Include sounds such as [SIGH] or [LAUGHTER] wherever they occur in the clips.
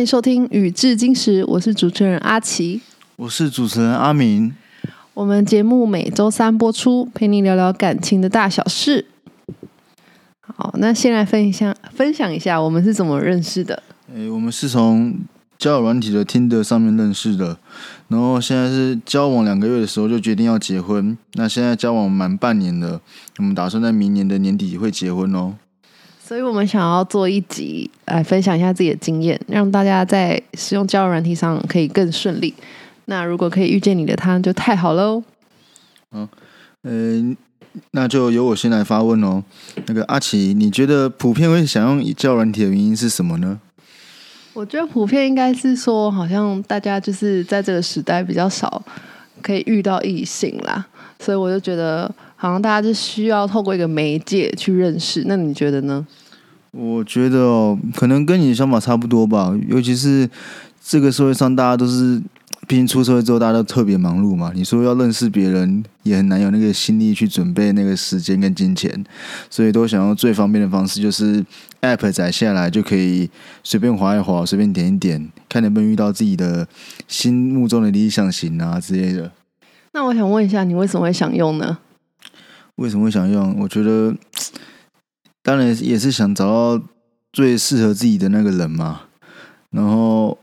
迎收听《宇至金石》，我是主持人阿奇。我是主持人阿明。我们节目每周三播出，陪你聊聊感情的大小事。好，那先来分享分享一下我们是怎么认识的。诶，我们是从交友软体的听的上面认识的，然后现在是交往两个月的时候就决定要结婚。那现在交往满半年了，我们打算在明年的年底会结婚哦。所以我们想要做一集来分享一下自己的经验，让大家在使用交友软体上可以更顺利。那如果可以遇见你的他，就太好喽。嗯，呃，那就由我先来发问哦。那个阿奇，你觉得普遍会想用交友软体的原因是什么呢？我觉得普遍应该是说，好像大家就是在这个时代比较少可以遇到异性啦，所以我就觉得好像大家就需要透过一个媒介去认识。那你觉得呢？我觉得哦，可能跟你的想法差不多吧。尤其是这个社会上，大家都是，毕竟出社会之后，大家都特别忙碌嘛。你说要认识别人，也很难有那个心力去准备那个时间跟金钱，所以都想用最方便的方式，就是 App 载下来就可以随便划一划，随便点一点，看能不能遇到自己的心目中的理想型啊之类的。那我想问一下，你为什么会想用呢？为什么会想用？我觉得。当然也是想找到最适合自己的那个人嘛，然后，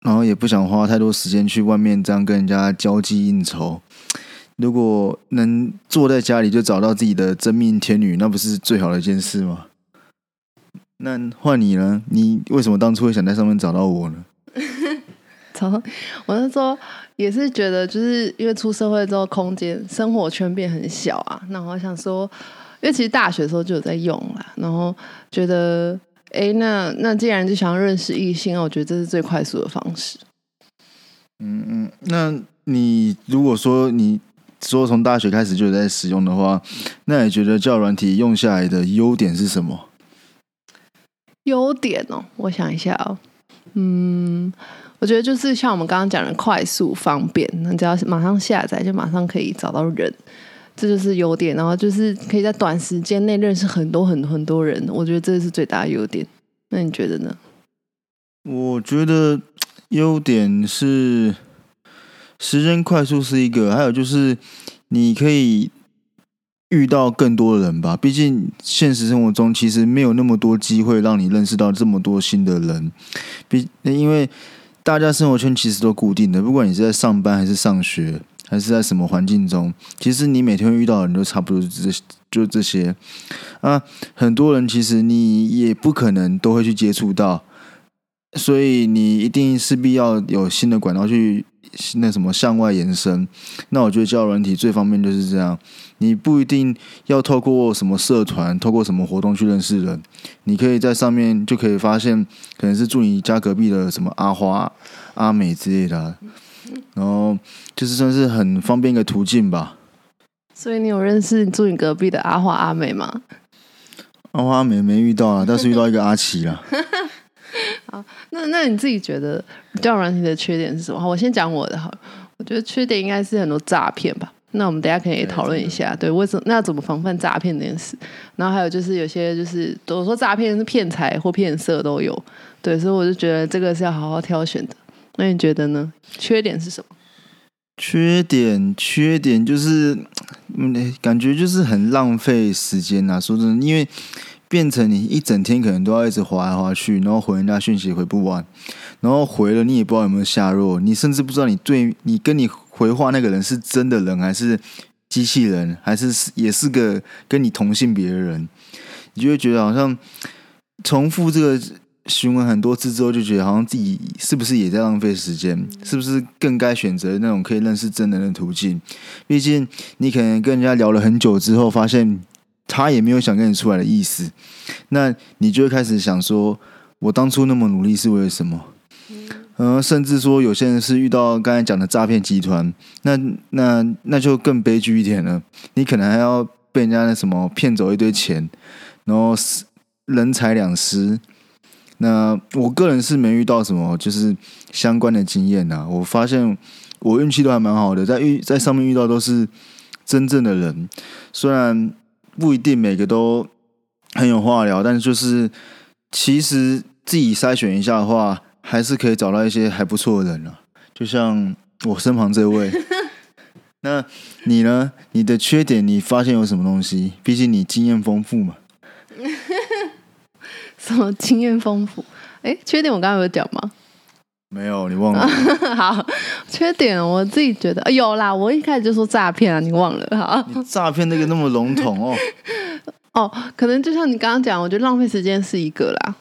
然后也不想花太多时间去外面这样跟人家交际应酬。如果能坐在家里就找到自己的真命天女，那不是最好的一件事吗？那换你呢？你为什么当初会想在上面找到我呢？[LAUGHS] 找我是说，也是觉得就是因为出社会之后，空间生活圈变很小啊，那我想说。因为其实大学的时候就有在用啦，然后觉得，哎，那那既然就想要认识异性，我觉得这是最快速的方式。嗯嗯，那你如果说你说从大学开始就有在使用的话，那你觉得教软体用下来的优点是什么？优点哦，我想一下哦，嗯，我觉得就是像我们刚刚讲的快速方便，那只要马上下载就马上可以找到人。这就是优点，然后就是可以在短时间内认识很多很多很多人，我觉得这是最大的优点。那你觉得呢？我觉得优点是时间快速是一个，还有就是你可以遇到更多的人吧。毕竟现实生活中其实没有那么多机会让你认识到这么多新的人。毕因为大家生活圈其实都固定的，不管你是在上班还是上学。还是在什么环境中？其实你每天遇到的人都差不多这就这些啊。很多人其实你也不可能都会去接触到，所以你一定势必要有新的管道去那什么向外延伸。那我觉得交友软体最方便就是这样，你不一定要透过什么社团、透过什么活动去认识人，你可以在上面就可以发现，可能是住你家隔壁的什么阿花、阿美之类的。然后就是算是很方便一个途径吧。所以你有认识住你隔壁的阿花阿美吗？阿花阿美没遇到啊，但是遇到一个阿奇了。[LAUGHS] 好，那那你自己觉得交友软体的缺点是什么？我先讲我的哈。我觉得缺点应该是很多诈骗吧。那我们等下可以讨论一下，对，为什么那要怎么防范诈骗这件事？然后还有就是有些就是我说诈骗是骗财或骗色都有，对，所以我就觉得这个是要好好挑选的。那你觉得呢？缺点是什么？缺点，缺点就是，嗯，感觉就是很浪费时间呐。说真的，因为变成你一整天可能都要一直划来划去，然后回人家讯息回不完，然后回了你也不知道有没有下落，你甚至不知道你对你跟你回话那个人是真的人还是机器人，还是也是个跟你同性别的人，你就会觉得好像重复这个。询问很多次之后，就觉得好像自己是不是也在浪费时间？是不是更该选择那种可以认识真人的途径？毕竟你可能跟人家聊了很久之后，发现他也没有想跟你出来的意思，那你就会开始想说：我当初那么努力是为了什么？嗯，甚至说有些人是遇到刚才讲的诈骗集团，那那那就更悲剧一点了。你可能还要被人家那什么骗走一堆钱，然后人财两失。那我个人是没遇到什么就是相关的经验呐。我发现我运气都还蛮好的，在遇在上面遇到都是真正的人，虽然不一定每个都很有话聊，但就是其实自己筛选一下的话，还是可以找到一些还不错的人啊。就像我身旁这位，[LAUGHS] 那你呢？你的缺点你发现有什么东西？毕竟你经验丰富嘛。什么经验丰富？[LAUGHS] 哎，缺点我刚刚有讲吗？没有，你忘了。[LAUGHS] 好，缺点我自己觉得有啦。我一开始就说诈骗啊，你忘了？好，你诈骗那个那么笼统哦。[LAUGHS] 哦，可能就像你刚刚讲，我觉得浪费时间是一个啦，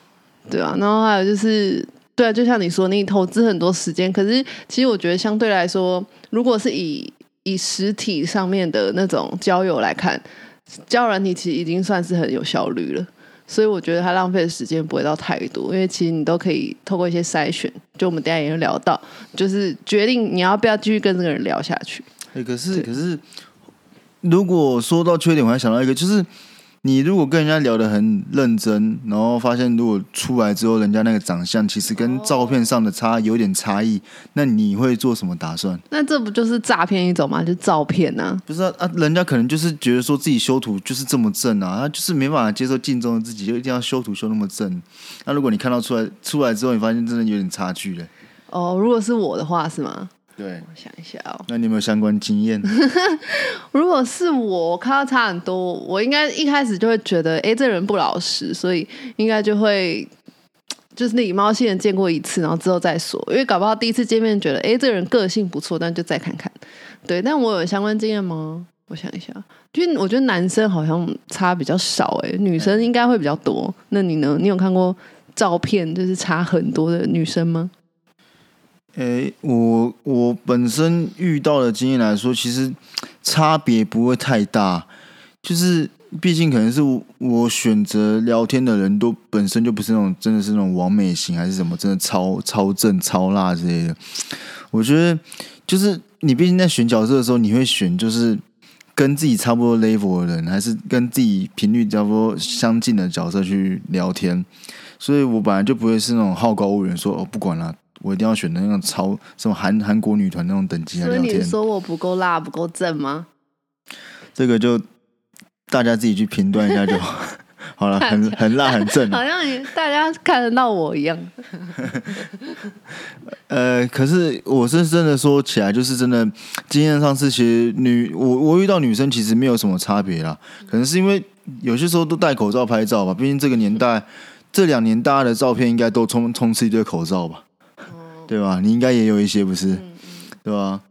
对啊。然后还有就是，对啊，就像你说，你投资很多时间，可是其实我觉得相对来说，如果是以以实体上面的那种交友来看，交友软体其实已经算是很有效率了。所以我觉得他浪费的时间不会到太多，因为其实你都可以透过一些筛选，就我们等下也会聊到，就是决定你要不要继续跟这个人聊下去。哎，可是可是，如果说到缺点，我还想到一个，就是。你如果跟人家聊得很认真，然后发现如果出来之后，人家那个长相其实跟照片上的差有点差异，那你会做什么打算？那这不就是诈骗一种吗？就照片呢？不是啊啊，人家可能就是觉得说自己修图就是这么正啊，他就是没办法接受镜中的自己，就一定要修图修那么正。那如果你看到出来出来之后，你发现真的有点差距了。哦，如果是我的话是吗？对，我想一下哦。那你有没有相关经验？[LAUGHS] 如果是我看到差很多，我应该一开始就会觉得，哎，这人不老实，所以应该就会就是礼貌性的见过一次，然后之后再说。因为搞不好第一次见面觉得，哎，这人个性不错，但就再看看。对，但我有相关经验吗？我想一下，就我觉得男生好像差比较少，哎，女生应该会比较多。那你呢？你有看过照片就是差很多的女生吗？诶，我我本身遇到的经验来说，其实差别不会太大。就是毕竟可能是我选择聊天的人都本身就不是那种真的是那种完美型，还是什么真的超超正超辣之类的。我觉得就是你毕竟在选角色的时候，你会选就是跟自己差不多 level 的人，还是跟自己频率差不多相近的角色去聊天。所以我本来就不会是那种好高骛远，说哦不管了。我一定要选那种超什么韩韩国女团那种等级来聊天。所以你说我不够辣不够正吗？这个就大家自己去评断一下就好 [LAUGHS] 了。很很辣很正，好像大家看得到我一样。[LAUGHS] 呃，可是我是真的说起来，就是真的经验上是其实女我我遇到女生其实没有什么差别啦。可能是因为有些时候都戴口罩拍照吧，毕竟这个年代这两年大家的照片应该都充充斥一堆口罩吧。对吧？你应该也有一些，不是？对吧？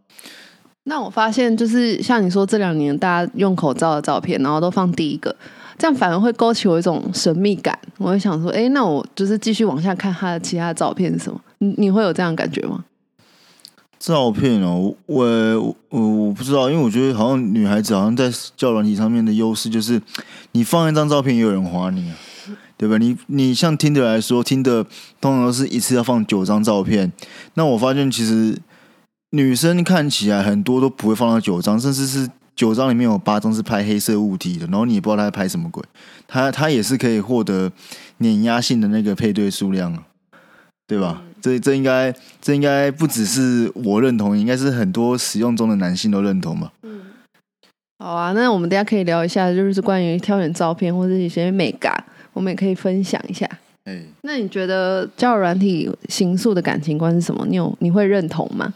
那我发现，就是像你说，这两年大家用口罩的照片，然后都放第一个，这样反而会勾起我一种神秘感。我会想说，哎，那我就是继续往下看他的其他照片是什么？你你会有这样感觉吗？照片哦，我我我不知道，因为我觉得好像女孩子好像在教软体上面的优势就是，你放一张照片，也有人划你啊。对吧？你你像听的来说，听的通常都是一次要放九张照片。那我发现其实女生看起来很多都不会放到九张，甚至是九张里面有八张是拍黑色物体的，然后你也不知道她在拍什么鬼。她她也是可以获得碾压性的那个配对数量啊，对吧？这这应该这应该不只是我认同，应该是很多使用中的男性都认同吧？嗯，好啊，那我们等下可以聊一下，就是关于挑选照片或者一些美感。我们也可以分享一下。哎，那你觉得交友软体形塑的感情观是什么？你有你会认同吗？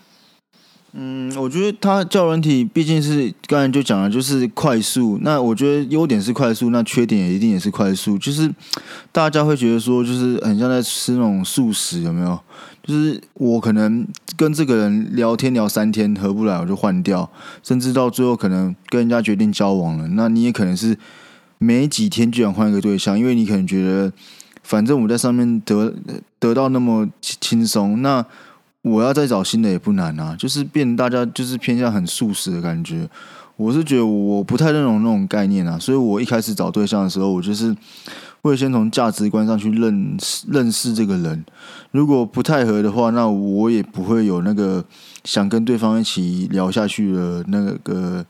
嗯，我觉得它交友软体毕竟是刚才就讲了，就是快速。那我觉得优点是快速，那缺点也一定也是快速。就是大家会觉得说，就是很像在吃那种素食，有没有？就是我可能跟这个人聊天聊三天合不来，我就换掉，甚至到最后可能跟人家决定交往了，那你也可能是。没几天就想换一个对象，因为你可能觉得，反正我在上面得得到那么轻松，那我要再找新的也不难啊。就是变大家就是偏向很素食的感觉。我是觉得我不太认同那种概念啊，所以我一开始找对象的时候，我就是会先从价值观上去认识认识这个人。如果不太合的话，那我也不会有那个想跟对方一起聊下去的那个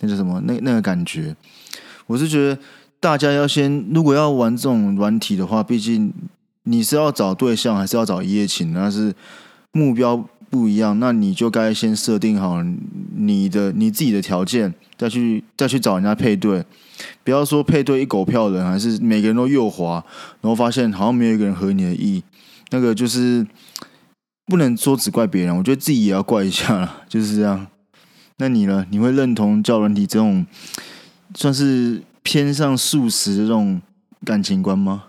那叫什么那那个感觉。我是觉得大家要先，如果要玩这种软体的话，毕竟你是要找对象，还是要找一夜情，那是目标不一样，那你就该先设定好你的你自己的条件，再去再去找人家配对。不要说配对一狗票人，还是每个人都右滑，然后发现好像没有一个人合你的意，那个就是不能说只怪别人，我觉得自己也要怪一下了，就是这样。那你呢？你会认同教人体这种算是偏向素食这种感情观吗？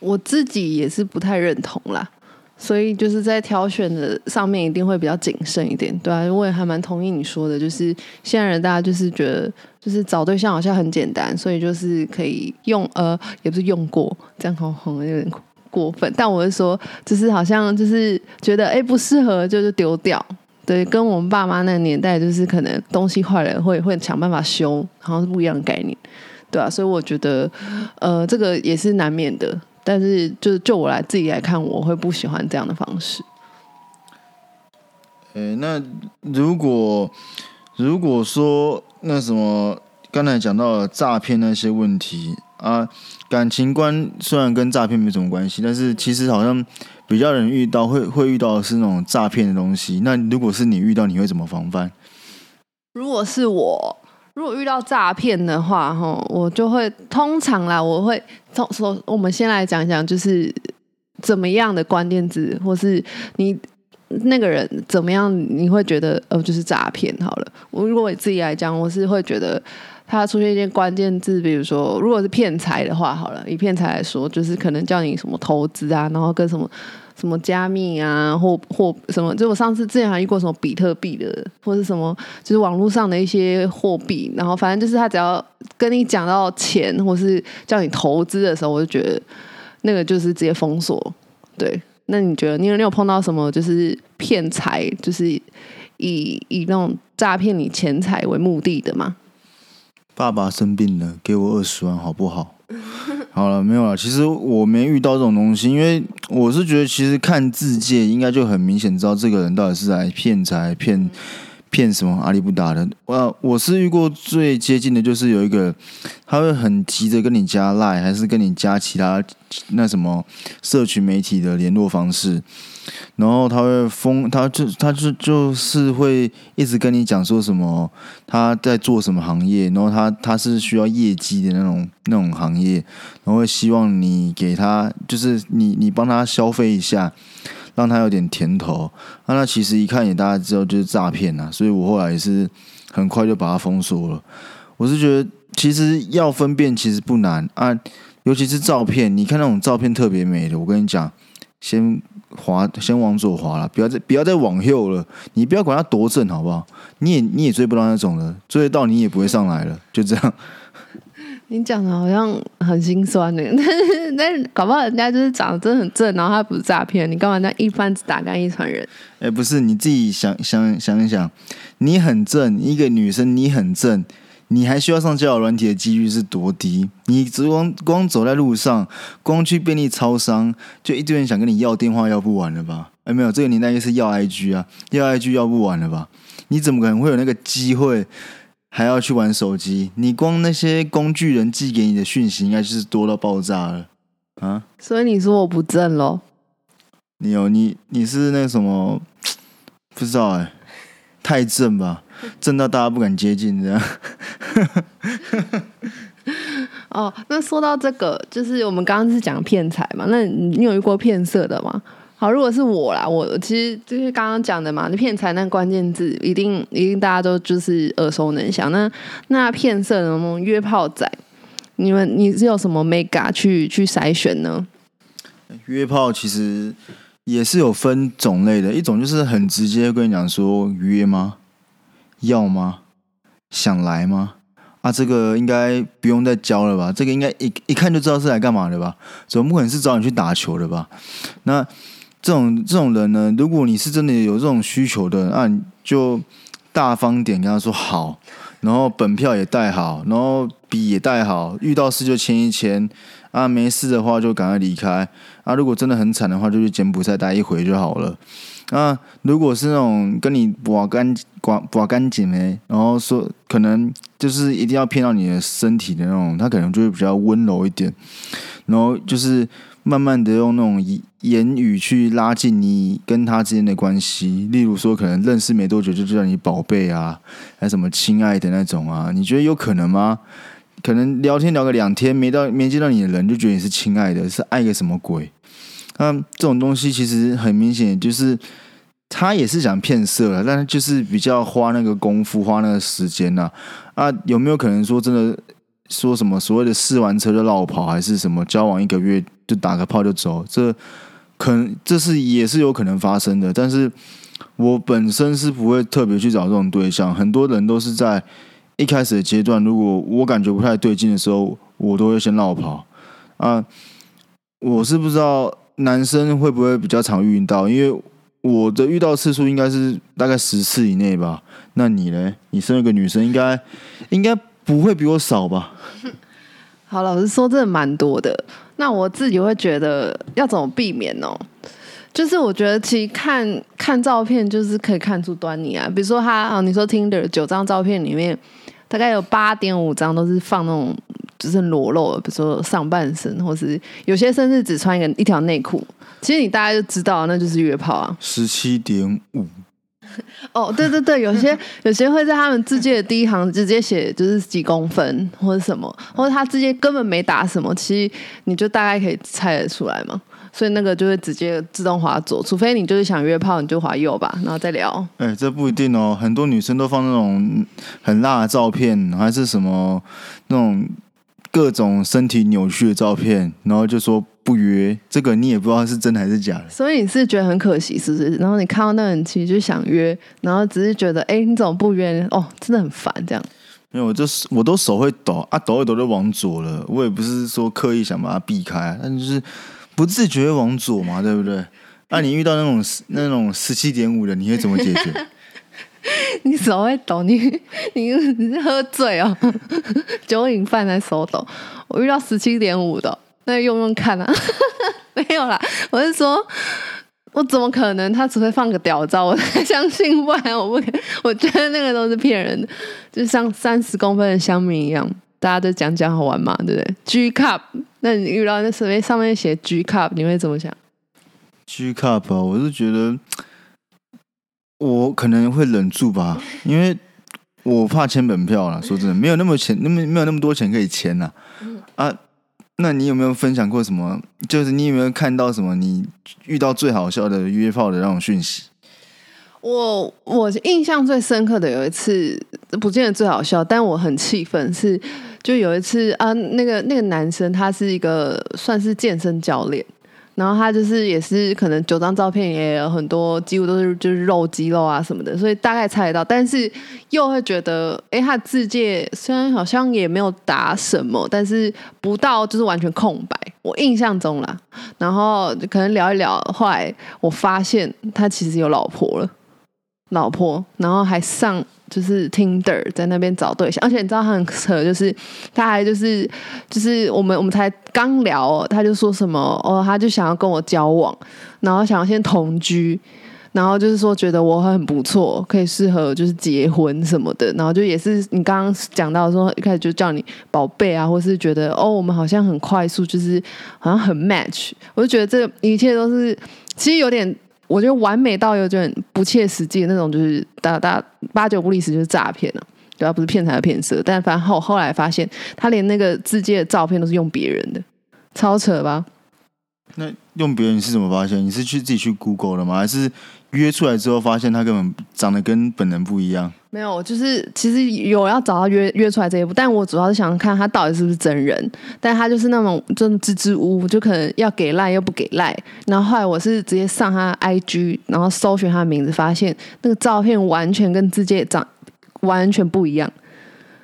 我自己也是不太认同啦，所以就是在挑选的上面一定会比较谨慎一点，对啊，我也还蛮同意你说的，就是现在人大家就是觉得就是找对象好像很简单，所以就是可以用呃，也不是用过，这样好像有点过分，但我是说，就是好像就是觉得哎不适合就就丢掉。对，跟我们爸妈那个年代，就是可能东西坏了会会想办法修，好像是不一样的概念，对啊，所以我觉得，呃，这个也是难免的。但是，就就我来自己来看，我会不喜欢这样的方式。诶，那如果如果说那什么，刚才讲到了诈骗那些问题啊，感情观虽然跟诈骗没什么关系，但是其实好像。比较人遇到会会遇到的是那种诈骗的东西，那如果是你遇到，你会怎么防范？如果是我，如果遇到诈骗的话，哈，我就会通常啦，我会从说，我们先来讲讲，就是怎么样的关键字，或是你那个人怎么样，你会觉得呃，就是诈骗。好了，我如果我自己来讲，我是会觉得他出现一些关键字，比如说，如果是骗财的话，好了，以骗财来说，就是可能叫你什么投资啊，然后跟什么。什么加密啊，或或什么？就我上次之前还遇过什么比特币的，或者什么，就是网络上的一些货币。然后反正就是他只要跟你讲到钱，或是叫你投资的时候，我就觉得那个就是直接封锁。对，那你觉得你有你有碰到什么就是骗财，就是以以那种诈骗你钱财为目的的吗？爸爸生病了，给我二十万好不好？[LAUGHS] 好了，没有了。其实我没遇到这种东西，因为我是觉得，其实看字界应该就很明显知道这个人到底是来骗财、骗骗什么阿里不达的。我我是遇过最接近的就是有一个，他会很急着跟你加赖，还是跟你加其他那什么社群媒体的联络方式。然后他会封，他就他就就是会一直跟你讲说什么他在做什么行业，然后他他是需要业绩的那种那种行业，然后希望你给他就是你你帮他消费一下，让他有点甜头。那他其实一看也大家知道就是诈骗呐，所以我后来也是很快就把他封锁了。我是觉得其实要分辨其实不难啊，尤其是照片，你看那种照片特别美的，我跟你讲，先。滑，先往左滑了，不要再不要再往右了。你不要管它多正，好不好？你也你也追不到那种的，追得到你也不会上来了，就这样。你讲的好像很心酸呢，但 [LAUGHS] 是但是搞不好人家就是长得真的很正，然后他不是诈骗，你干嘛那一番子打干一船人？哎，不是，你自己想想想一想，你很正，一个女生你很正。你还需要上交友软体的几率是多低？你只光光走在路上，光去便利超商，就一堆人想跟你要电话，要不完了吧？哎，没有，这个年代应该是要 IG 啊，要 IG 要不完了吧？你怎么可能会有那个机会还要去玩手机？你光那些工具人寄给你的讯息，应该就是多到爆炸了啊！所以你说我不正喽？你有你你是那什么？不知道哎，太正吧？[LAUGHS] 正到大家不敢接近这样。[LAUGHS] 哦，那说到这个，就是我们刚刚是讲骗财嘛，那你有遇过骗色的吗？好，如果是我啦，我其实就是刚刚讲的嘛，那骗财那关键字一定一定大家都就是耳熟能详。那那骗色的那约炮仔，你们你是有什么 mega 去去筛选呢？约炮其实也是有分种类的，一种就是很直接跟你讲说约吗？要吗？想来吗？啊，这个应该不用再教了吧？这个应该一一看就知道是来干嘛的吧？总不可能是找你去打球的吧？那这种这种人呢？如果你是真的有这种需求的，那你就大方点跟他说好，然后本票也带好，然后笔也带好，遇到事就签一签。啊，没事的话就赶快离开。啊，如果真的很惨的话，就去柬埔寨待一回就好了。那，如果是那种跟你刮干刮刮干净的，然后说可能就是一定要骗到你的身体的那种，他可能就会比较温柔一点，然后就是慢慢的用那种言言语去拉近你跟他之间的关系。例如说，可能认识没多久就叫你宝贝啊，还什么亲爱的那种啊，你觉得有可能吗？可能聊天聊个两天，没到没见到你的人就觉得你是亲爱的，是爱个什么鬼？那这种东西其实很明显，就是他也是想骗色了，但是就是比较花那个功夫，花那个时间呐。啊，有没有可能说真的说什么所谓的试完车就绕跑，还是什么交往一个月就打个炮就走？这可能这是也是有可能发生的。但是我本身是不会特别去找这种对象，很多人都是在一开始的阶段，如果我感觉不太对劲的时候，我都会先绕跑。啊，我是不知道。男生会不会比较常遇到？因为我的遇到次数应该是大概十次以内吧。那你呢？你身为一个女生，应该应该不会比我少吧？好，老实说，真的蛮多的。那我自己会觉得要怎么避免呢？就是我觉得其实看看照片，就是可以看出端倪啊。比如说他啊，你说听的九张照片里面，大概有八点五张都是放那种。就是裸露，比如说上半身，或是有些甚至只穿一个一条内裤。其实你大概就知道，那就是约炮啊。十七点五。哦，对对对，有些有些会在他们字界的第一行直接写就是几公分或者什么，或者他直接根本没打什么，其实你就大概可以猜得出来嘛。所以那个就会直接自动滑左，除非你就是想约炮，你就滑右吧，然后再聊。哎，这不一定哦，很多女生都放那种很辣的照片，还是什么那种。各种身体扭曲的照片，然后就说不约，这个你也不知道是真的还是假的。所以你是觉得很可惜，是不是？然后你看到那人其实就想约，然后只是觉得，哎，你怎么不约？哦，真的很烦这样。没有，我就是我都手会抖啊，抖一抖就往左了。我也不是说刻意想把它避开，但就是不自觉往左嘛，对不对？那你遇到那种那种十七点五的，你会怎么解决？[LAUGHS] 你手会抖，你 [LAUGHS] 你你喝醉哦，[LAUGHS] 酒瘾犯在手抖。我遇到十七点五的，那用用看啊，没有啦。我是说，我怎么可能？他只会放个屌照，我才相信。不然我不，我觉得那个都是骗人的，就像三十公分的香米一样，大家都讲讲好玩嘛，对不对？G cup，那你遇到那上面上面写 G cup，你会怎么想？G cup 啊，我是觉得。我可能会忍住吧，因为我怕签本票了。说真的，没有那么钱，那么没有那么多钱可以签呐。啊，那你有没有分享过什么？就是你有没有看到什么你遇到最好笑的约炮的那种讯息？我我印象最深刻的有一次，不见得最好笑，但我很气愤。是就有一次啊，那个那个男生他是一个算是健身教练。然后他就是也是可能九张照片也有很多，几乎都是就是肉肌肉啊什么的，所以大概猜得到。但是又会觉得，哎，他字界虽然好像也没有打什么，但是不到就是完全空白。我印象中啦，然后可能聊一聊，后来我发现他其实有老婆了，老婆，然后还上。就是 Tinder 在那边找对象，而且你知道他很扯，就是他还就是就是我们我们才刚聊，他就说什么哦，他就想要跟我交往，然后想要先同居，然后就是说觉得我很不错，可以适合就是结婚什么的，然后就也是你刚刚讲到说一开始就叫你宝贝啊，或是觉得哦我们好像很快速，就是好像很 match，我就觉得这一切都是其实有点。我觉得完美到有点不切实际的那种，就是大大八九不离十就是诈骗了，对啊，不是骗财骗色。但反正后后来发现，他连那个自己的照片都是用别人的，超扯吧？那用别人你是怎么发现？你是去自己去 Google 的吗？还是约出来之后发现他根本长得跟本人不一样？没有，就是其实有要找他约约出来这一步，但我主要是想看他到底是不是真人。但他就是那种真的支支吾吾，就可能要给赖又不给赖。然后后来我是直接上他 IG，然后搜寻他的名字，发现那个照片完全跟自己长完全不一样。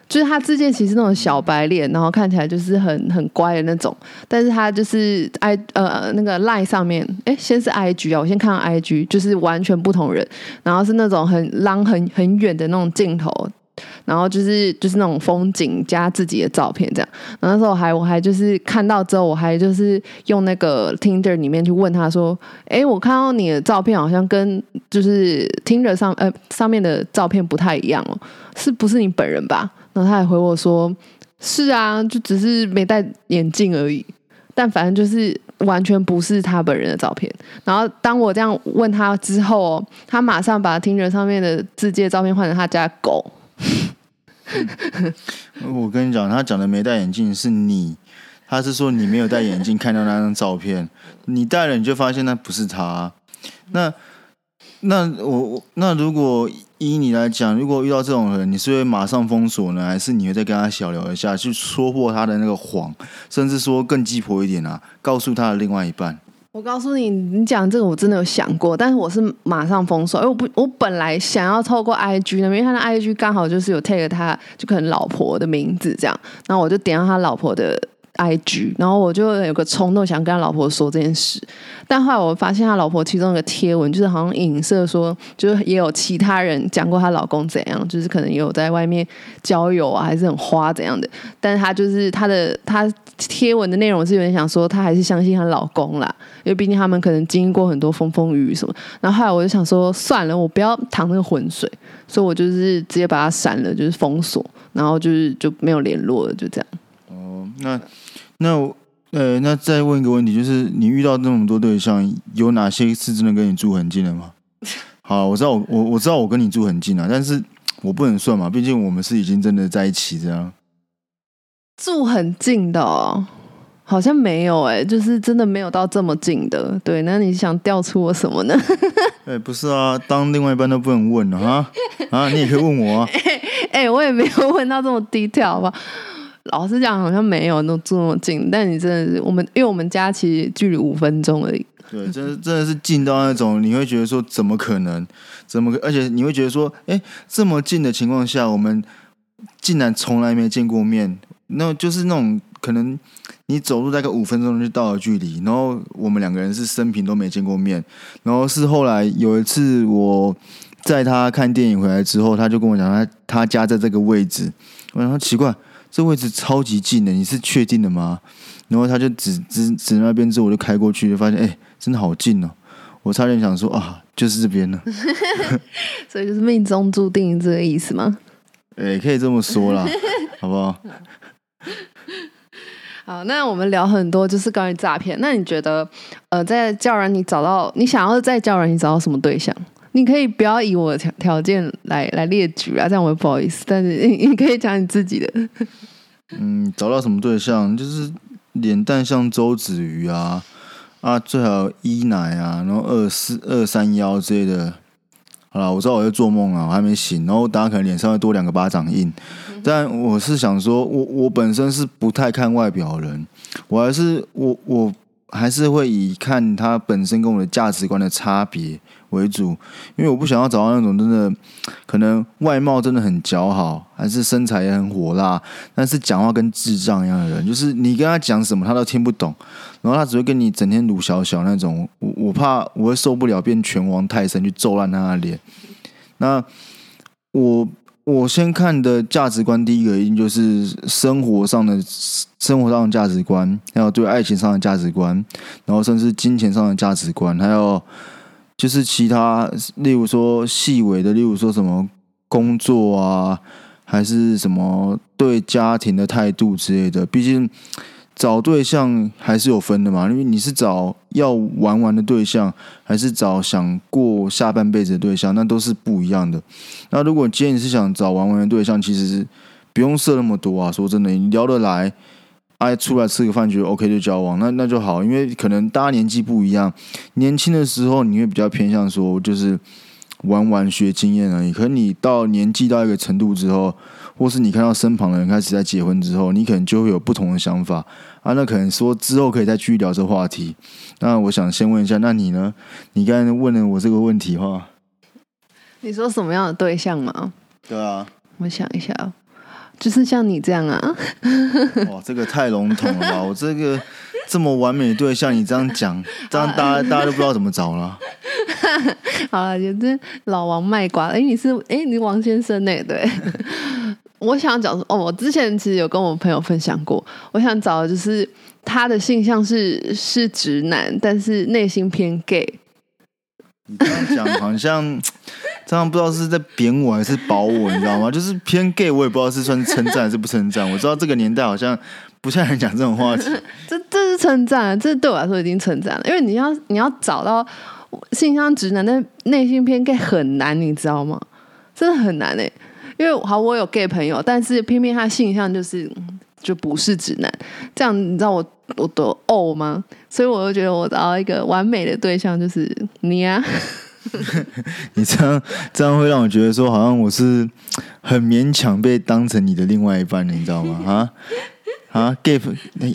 就是他自荐其实那种小白脸，然后看起来就是很很乖的那种，但是他就是 i 呃那个 line 上面，哎，先是 i g 啊，我先看到 i g，就是完全不同人，然后是那种很 long 很很远的那种镜头，然后就是就是那种风景加自己的照片这样，然后那时候还我还就是看到之后，我还就是用那个 Tinder 里面去问他说，哎，我看到你的照片好像跟就是 Tinder 上呃上面的照片不太一样哦，是不是你本人吧？然后他还回我说：“是啊，就只是没戴眼镜而已。但反正就是完全不是他本人的照片。然后当我这样问他之后，他马上把听人上面的字界照片换成他家狗。[LAUGHS] 我跟你讲，他讲的没戴眼镜是你，他是说你没有戴眼镜看到那张照片，你戴了你就发现那不是他。那那我那如果依你来讲，如果遇到这种人，你是会马上封锁呢，还是你会再跟他小聊一下，去戳破他的那个谎，甚至说更鸡婆一点啊，告诉他的另外一半？我告诉你，你讲这个我真的有想过，但是我是马上封锁，因为我不，我本来想要透过 IG 那边，因为他的 IG 刚好就是有 take 他，就可能老婆的名字这样，然后我就点到他老婆的。IG，然后我就有个冲动想跟他老婆说这件事，但后来我发现他老婆其中一个贴文就是好像影射说，就是也有其他人讲过她老公怎样，就是可能也有在外面交友啊，还是很花怎样的，但是她就是她的她贴文的内容是有点想说，她还是相信她老公啦，因为毕竟他们可能经历过很多风风雨雨什么。然后后来我就想说，算了，我不要淌那个浑水，所以我就是直接把他删了，就是封锁，然后就是就没有联络了，就这样。哦，那。那呃，那再问一个问题，就是你遇到那么多对象，有哪些是真的跟你住很近的吗？[LAUGHS] 好，我知道我我我知道我跟你住很近啊，但是我不能算嘛，毕竟我们是已经真的在一起这样。住很近的，哦，好像没有哎，就是真的没有到这么近的。对，那你想调出我什么呢？[LAUGHS] 哎，不是啊，当另外一半都不能问了哈啊，你也可以问我啊。[LAUGHS] 哎，我也没有问到这么低调吧。老实讲，好像没有那住那么近，但你真的是我们，因为我们家其实距离五分钟而已。对，真的真的是近到那种，你会觉得说怎么可能？怎么？而且你会觉得说，哎，这么近的情况下，我们竟然从来没见过面，那就是那种可能你走路大概五分钟就到了距离，然后我们两个人是生平都没见过面，然后是后来有一次我在他看电影回来之后，他就跟我讲他他家在这个位置，我说奇怪。这位置超级近的，你是确定的吗？然后他就指指指那边之后，我就开过去，就发现哎，真的好近哦！我差点想说啊，就是这边了。[LAUGHS] 所以就是命中注定这个意思吗？[LAUGHS] 哎，可以这么说啦，[LAUGHS] 好不好？好，那我们聊很多就是关于诈骗。那你觉得，呃，在教人你找到你想要在教人你找到什么对象？你可以不要以我的条条件来来列举啊，这样我不好意思。但是你你可以讲你自己的。嗯，找到什么对象？就是脸蛋像周子瑜啊啊，最好一奶啊，然后二四二三幺之类的。好了，我知道我在做梦啊，我还没醒。然后大家可能脸上会多两个巴掌印，但我是想说，我我本身是不太看外表的人，我还是我我还是会以看他本身跟我的价值观的差别。为主，因为我不想要找到那种真的可能外貌真的很姣好，还是身材也很火辣，但是讲话跟智障一样的人，就是你跟他讲什么他都听不懂，然后他只会跟你整天鲁小小那种，我我怕我会受不了，变拳王泰森去揍烂他的脸。那我我先看的价值观，第一个一定就是生活上的生活上的价值观，还有对爱情上的价值观，然后甚至金钱上的价值观，还有。就是其他，例如说细微的，例如说什么工作啊，还是什么对家庭的态度之类的。毕竟找对象还是有分的嘛，因为你是找要玩玩的对象，还是找想过下半辈子的对象，那都是不一样的。那如果今天你是想找玩玩的对象，其实不用设那么多啊。说真的，你聊得来。哎，出来吃个饭觉得 OK 就交往，那那就好，因为可能大家年纪不一样，年轻的时候你会比较偏向说就是玩玩学经验而已。可你到年纪到一个程度之后，或是你看到身旁的人开始在结婚之后，你可能就会有不同的想法啊。那可能说之后可以再继续聊这话题。那我想先问一下，那你呢？你刚才问了我这个问题话，你说什么样的对象吗？对啊，我想一下。就是像你这样啊！[LAUGHS] 哇，这个太笼统了吧！[LAUGHS] 我这个这么完美的对象，你这样讲，[LAUGHS] 这样大家大家都不知道怎么找了。好了，就是老王卖瓜。哎，你是哎，你王先生呢？对，我想讲说，哦，我之前其实有跟我朋友分享过，我想找的就是他的性向是是直男，但是内心偏 gay。你这样讲好像。这样不知道是在贬我还是保我，你知道吗？[LAUGHS] 就是偏 gay，我也不知道是算称赞还是不称赞。我知道这个年代好像不太人讲这种话题。[LAUGHS] 这这是称赞，这是对我来说已经称赞了，因为你要你要找到性向直男但内心偏 gay 很难，你知道吗？真的很难哎。因为好，我有 gay 朋友，但是偏偏他性向就是就不是直男，这样你知道我我多呕吗？所以我就觉得我找到一个完美的对象就是你啊。[LAUGHS] 你这样这样会让我觉得说，好像我是很勉强被当成你的另外一半，你知道吗？啊啊，gay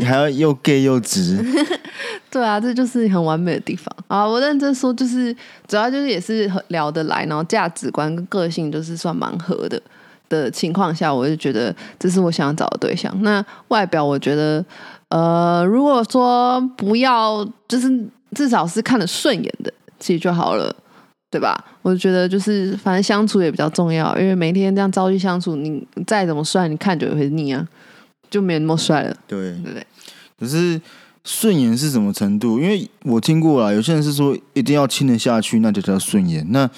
还要又 gay 又直，[LAUGHS] 对啊，这就是很完美的地方啊！我认真说，就是主要就是也是聊得来，然后价值观跟个性就是算蛮合的的情况下，我就觉得这是我想要找的对象。那外表，我觉得呃，如果说不要，就是至少是看得顺眼的，其实就好了。对吧？我就觉得就是反正相处也比较重要，因为每天这样朝夕相处，你再怎么帅，你看久也会腻啊，就没那么帅了。对对对。可是顺眼是什么程度？因为我听过啦，有些人是说一定要亲得下去，那就叫顺眼。那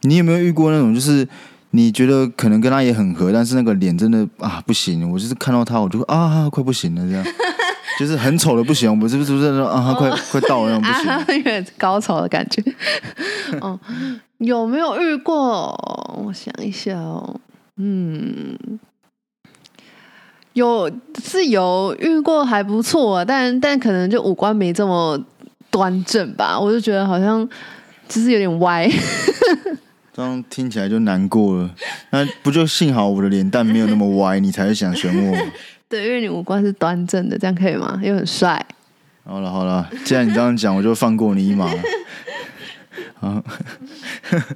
你有没有遇过那种，就是你觉得可能跟他也很合，但是那个脸真的啊不行，我就是看到他我就啊快不行了这样。就是很丑的不行，我是不是不是说啊，快快到了那种 [LAUGHS] 不行，有点高潮的感觉。哦，有没有遇过？我想一下哦，嗯，有是有遇过，还不错，但但可能就五官没这么端正吧。我就觉得好像就是有点歪，[LAUGHS] 这样听起来就难过了。那不就幸好我的脸蛋没有那么歪，你才会想选我。对，因为你五官是端正的，这样可以吗？又很帅。好了好了，既然你这样讲，我就放过你一马。[LAUGHS] 好，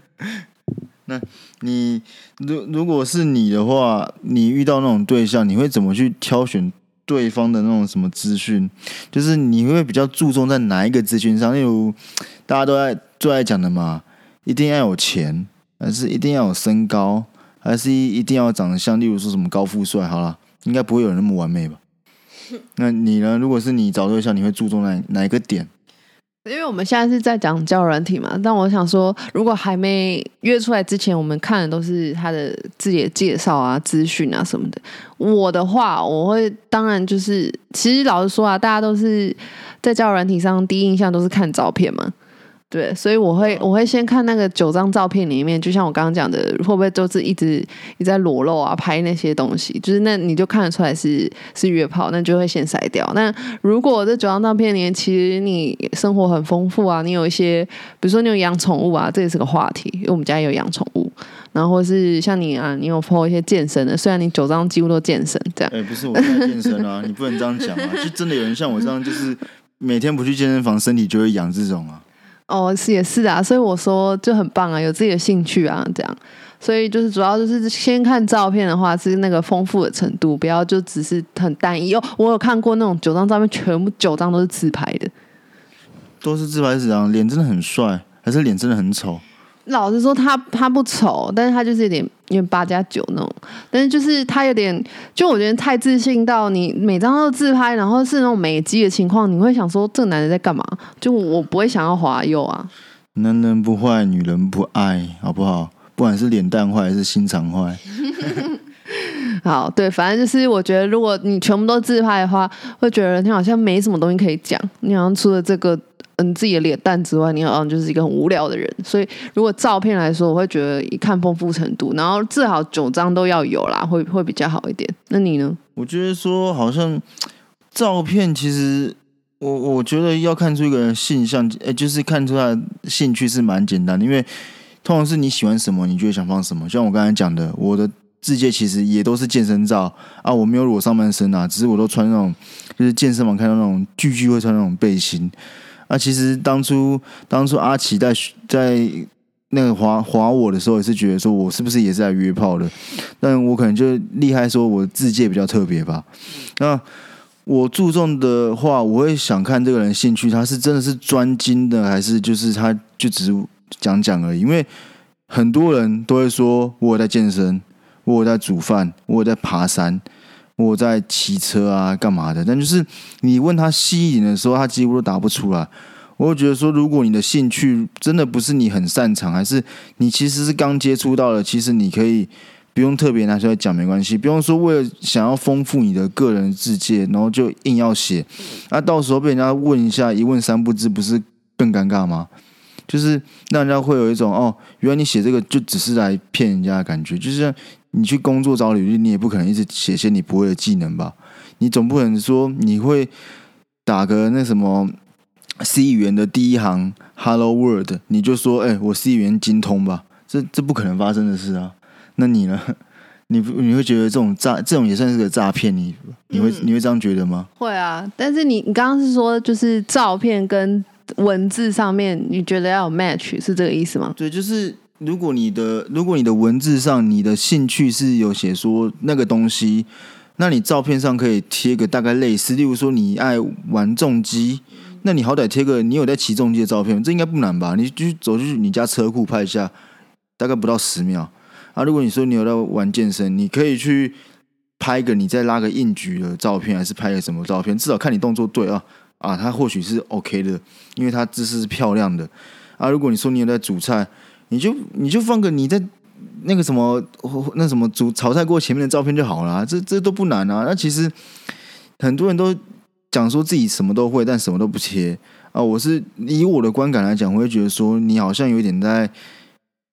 [LAUGHS] 那你如如果是你的话，你遇到那种对象，你会怎么去挑选对方的那种什么资讯？就是你会比较注重在哪一个资讯上？例如大家都在最爱讲的嘛，一定要有钱，还是一定要有身高，还是一一定要长得像？例如说什么高富帅？好了。应该不会有人那么完美吧？[LAUGHS] 那你呢？如果是你找对象，你会注重哪哪一个点？因为我们现在是在讲交友软体嘛，但我想说，如果还没约出来之前，我们看的都是他的自己的介绍啊、资讯啊什么的。我的话，我会当然就是，其实老实说啊，大家都是在交友软体上第一印象都是看照片嘛。对，所以我会我会先看那个九张照片里面，就像我刚刚讲的，会不会都是一直一直在裸露啊，拍那些东西，就是那你就看得出来是是约炮，那就会先筛掉。那如果这九张照片里面，其实你生活很丰富啊，你有一些，比如说你有养宠物啊，这也是个话题，因为我们家有养宠物。然后或是像你啊，你有 po 一些健身的，虽然你九张几乎都健身这样。哎，不是我在健身啊，你不能这样讲啊，就真的有人像我这样，就是每天不去健身房，身体就会痒这种啊。哦，是也是啊，所以我说就很棒啊，有自己的兴趣啊，这样，所以就是主要就是先看照片的话是那个丰富的程度，不要就只是很单一。哦，我有看过那种九张照片，全部九张都是自拍的，都是自拍几张，脸真的很帅，还是脸真的很丑？老实说，他他不丑，但是他就是有点因为八加九那种，但是就是他有点，就我觉得太自信到你每张都自拍，然后是那种美肌的情况，你会想说这个男人在干嘛？就我不会想要滑右啊。男人不坏，女人不爱，好不好？不管是脸蛋坏还是心肠坏。[LAUGHS] 好，对，反正就是我觉得，如果你全部都自拍的话，会觉得你好像没什么东西可以讲，你好像除了这个。嗯，自己的脸蛋之外，你好像就是一个很无聊的人。所以，如果照片来说，我会觉得一看丰富程度，然后至少九张都要有啦，会会比较好一点。那你呢？我觉得说，好像照片其实，我我觉得要看出一个人性向，哎，就是看出他的兴趣是蛮简单的。因为通常是你喜欢什么，你就会想放什么。像我刚才讲的，我的字界其实也都是健身照啊，我没有裸上半身啊，只是我都穿那种，就是健身房看到那种巨巨会穿那种背心。那其实当初当初阿奇在在那个划划我的时候，也是觉得说我是不是也是在约炮的？但我可能就厉害，说我自介比较特别吧。那我注重的话，我会想看这个人兴趣，他是真的是专精的，还是就是他就只是讲讲而已？因为很多人都会说我有在健身，我有在煮饭，我有在爬山。我在骑车啊，干嘛的？但就是你问他细一点的时候，他几乎都答不出来。我会觉得说，如果你的兴趣真的不是你很擅长，还是你其实是刚接触到的，其实你可以不用特别拿出来讲，没关系。不用说为了想要丰富你的个人世界，然后就硬要写，那到时候被人家问一下，一问三不知，不是更尴尬吗？就是让人家会有一种哦，原来你写这个就只是来骗人家的感觉。就是你去工作找履历，你也不可能一直写些你不会的技能吧？你总不可能说你会打个那什么。C 语言的第一行 Hello World，你就说哎，我 C 语言精通吧，这这不可能发生的事啊。那你呢？[LAUGHS] 你你会觉得这种诈，这种也算是个诈骗？你你会你会这样觉得吗？会啊，但是你你刚刚是说就是照片跟文字上面，你觉得要有 match 是这个意思吗？对，就是如果你的如果你的文字上你的兴趣是有写说那个东西，那你照片上可以贴个大概类似，例如说你爱玩重机。那你好歹贴个你有在骑重机的照片，这应该不难吧？你就走去你家车库拍一下，大概不到十秒啊。如果你说你有在玩健身，你可以去拍个你再拉个硬举的照片，还是拍个什么照片？至少看你动作对啊啊，他或许是 OK 的，因为他姿势是漂亮的啊。如果你说你有在煮菜，你就你就放个你在那个什么那什么煮炒菜锅前面的照片就好了，这这都不难啊。那其实很多人都。讲说自己什么都会，但什么都不切啊！我是以我的观感来讲，我会觉得说你好像有点在，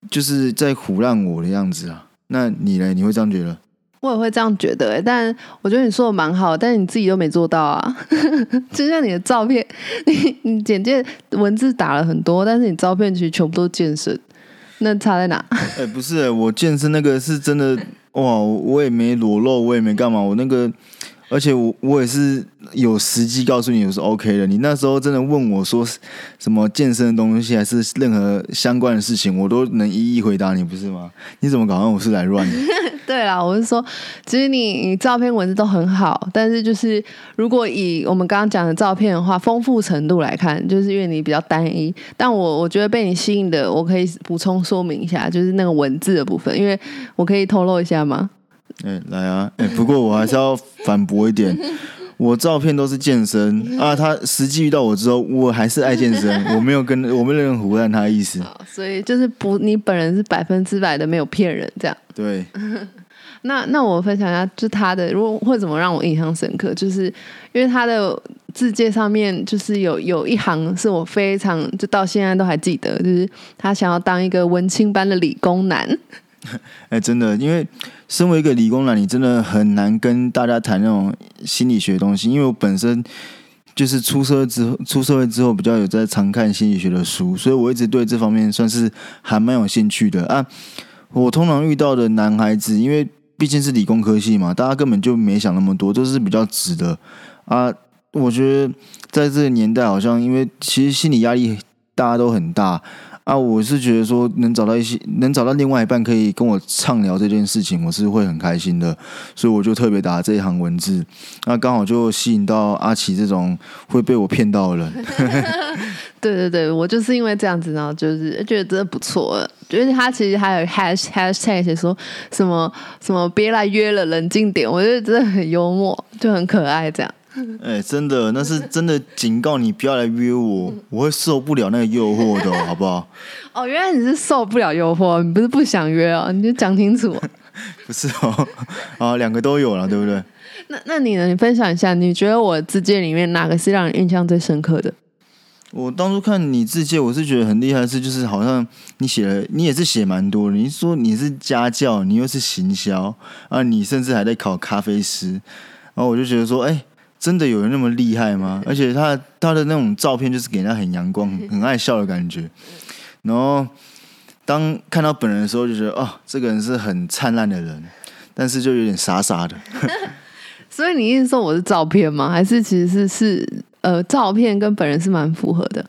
就是在胡乱我的样子啊。那你呢？你会这样觉得？我也会这样觉得，但我觉得你说的蛮好，但你自己都没做到啊。[LAUGHS] 就像你的照片，你你简介文字打了很多，但是你照片其实全部都健身，那差在哪？哎，不是，我健身那个是真的哇！我也没裸露，我也没干嘛，我那个。而且我我也是有实际告诉你我是 OK 的。你那时候真的问我说什么健身的东西，还是任何相关的事情，我都能一一回答你，不是吗？你怎么搞？[LAUGHS] 我是来乱的？对啦，我是说，其实你你照片文字都很好，但是就是如果以我们刚刚讲的照片的话，丰富程度来看，就是因为你比较单一。但我我觉得被你吸引的，我可以补充说明一下，就是那个文字的部分，因为我可以透露一下吗？哎，来啊！哎，不过我还是要反驳一点，我照片都是健身啊。他实际遇到我之后，我还是爱健身，[LAUGHS] 我没有跟我没有任何胡乱他的意思。所以就是不，你本人是百分之百的没有骗人，这样。对。[LAUGHS] 那那我分享一下，就他的如果会怎么让我印象深刻，就是因为他的字界上面就是有有一行是我非常就到现在都还记得，就是他想要当一个文青班的理工男。[LAUGHS] 哎，真的，因为身为一个理工男，你真的很难跟大家谈那种心理学的东西。因为我本身就是出社之后，出社会之后比较有在常看心理学的书，所以我一直对这方面算是还蛮有兴趣的啊。我通常遇到的男孩子，因为毕竟是理工科系嘛，大家根本就没想那么多，都是比较直的啊。我觉得在这个年代，好像因为其实心理压力大家都很大。啊，我是觉得说能找到一些能找到另外一半可以跟我畅聊这件事情，我是会很开心的，所以我就特别打这一行文字，那刚好就吸引到阿奇这种会被我骗到的人。[LAUGHS] 对对对，我就是因为这样子，然后就是觉得真的不错，就是他其实还有 hash hashtag 写说什么什么别来约了，冷静点，我觉得真的很幽默，就很可爱这样。[LAUGHS] 哎，真的，那是真的警告你不要来约我，我会受不了那个诱惑的，[LAUGHS] 好不好？哦，原来你是受不了诱惑，你不是不想约哦，你就讲清楚。[LAUGHS] 不是哦，啊，两个都有了，对不对？那那你呢？你分享一下，你觉得我字界里面哪个是让人印象最深刻的？我当初看你字界，我是觉得很厉害，是就是好像你写了，你也是写蛮多。你说你是家教，你又是行销啊，你甚至还在考咖啡师，然后我就觉得说，哎。真的有人那么厉害吗？而且他他的那种照片就是给人家很阳光、[LAUGHS] 很爱笑的感觉。然后当看到本人的时候，就觉得哦，这个人是很灿烂的人，但是就有点傻傻的。[LAUGHS] 所以你意思说我是照片吗？还是其实是是呃，照片跟本人是蛮符合的？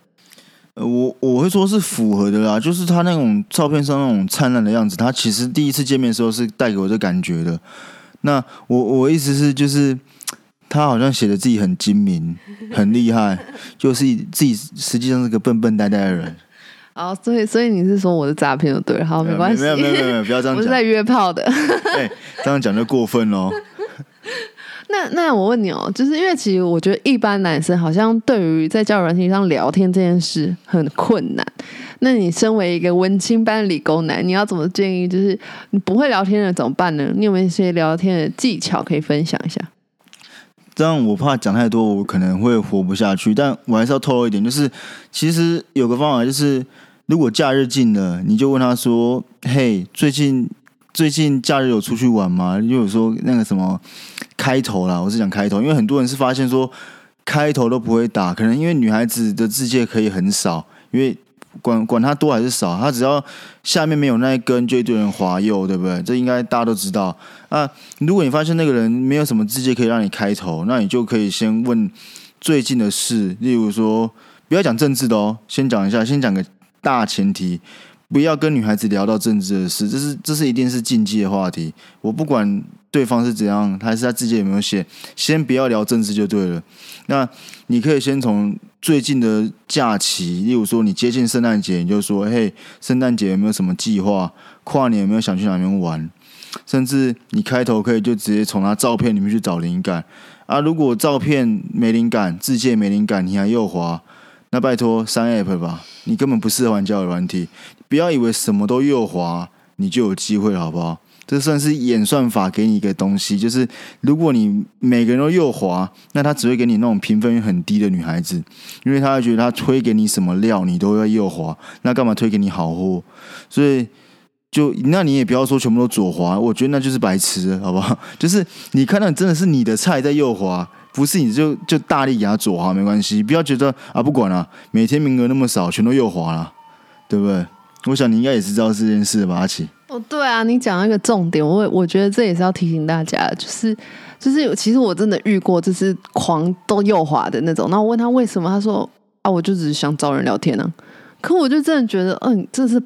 呃，我我会说是符合的啦，就是他那种照片上那种灿烂的样子，他其实第一次见面的时候是带给我这感觉的。那我我意思是就是。他好像写的自己很精明，[LAUGHS] 很厉害，就是自己实际上是个笨笨呆呆的人。哦，所以所以你是说我的诈骗就对了，好，没关系，没有没有没有，不要这样讲，[LAUGHS] 我是在约炮的。[LAUGHS] 哎，这样讲就过分喽。那那我问你哦，就是因为其实我觉得一般男生好像对于在交友软件上聊天这件事很困难。那你身为一个文青班理工男，你要怎么建议？就是你不会聊天的怎么办呢？你有没有一些聊天的技巧可以分享一下？这样我怕讲太多，我可能会活不下去。但我还是要透露一点，就是其实有个方法，就是如果假日近了，你就问他说：“嘿，最近最近假日有出去玩吗？”又有说那个什么开头啦，我是讲开头，因为很多人是发现说开头都不会打，可能因为女孩子的字界可以很少，因为。管管他多还是少，他只要下面没有那一根，就一堆人滑右，对不对？这应该大家都知道。啊，如果你发现那个人没有什么字节可以让你开头，那你就可以先问最近的事，例如说，不要讲政治的哦，先讲一下，先讲个大前提，不要跟女孩子聊到政治的事，这是这是一定是禁忌的话题。我不管对方是怎样，还是他自己有没有写，先不要聊政治就对了。那你可以先从。最近的假期，例如说你接近圣诞节，你就说：“嘿，圣诞节有没有什么计划？跨年有没有想去哪边玩？”甚至你开头可以就直接从他照片里面去找灵感啊。如果照片没灵感，字界没灵感，你还右滑，那拜托删 app 吧，你根本不适合玩交友软体。不要以为什么都右滑，你就有机会，好不好？这算是演算法给你一个东西，就是如果你每个人都右滑，那他只会给你那种评分很低的女孩子，因为他会觉得他推给你什么料，你都要右滑，那干嘛推给你好货？所以就那你也不要说全部都左滑，我觉得那就是白痴，好不好？就是你看到真的是你的菜在右滑，不是你就就大力给他左滑没关系，不要觉得啊不管了，每天名额那么少，全都右滑了，对不对？我想你应该也是知道这件事吧，阿奇。哦，对啊，你讲一个重点，我我觉得这也是要提醒大家，就是就是其实我真的遇过，就是狂都右滑的那种。那我问他为什么，他说啊，我就只是想找人聊天呢。可我就真的觉得，嗯，这是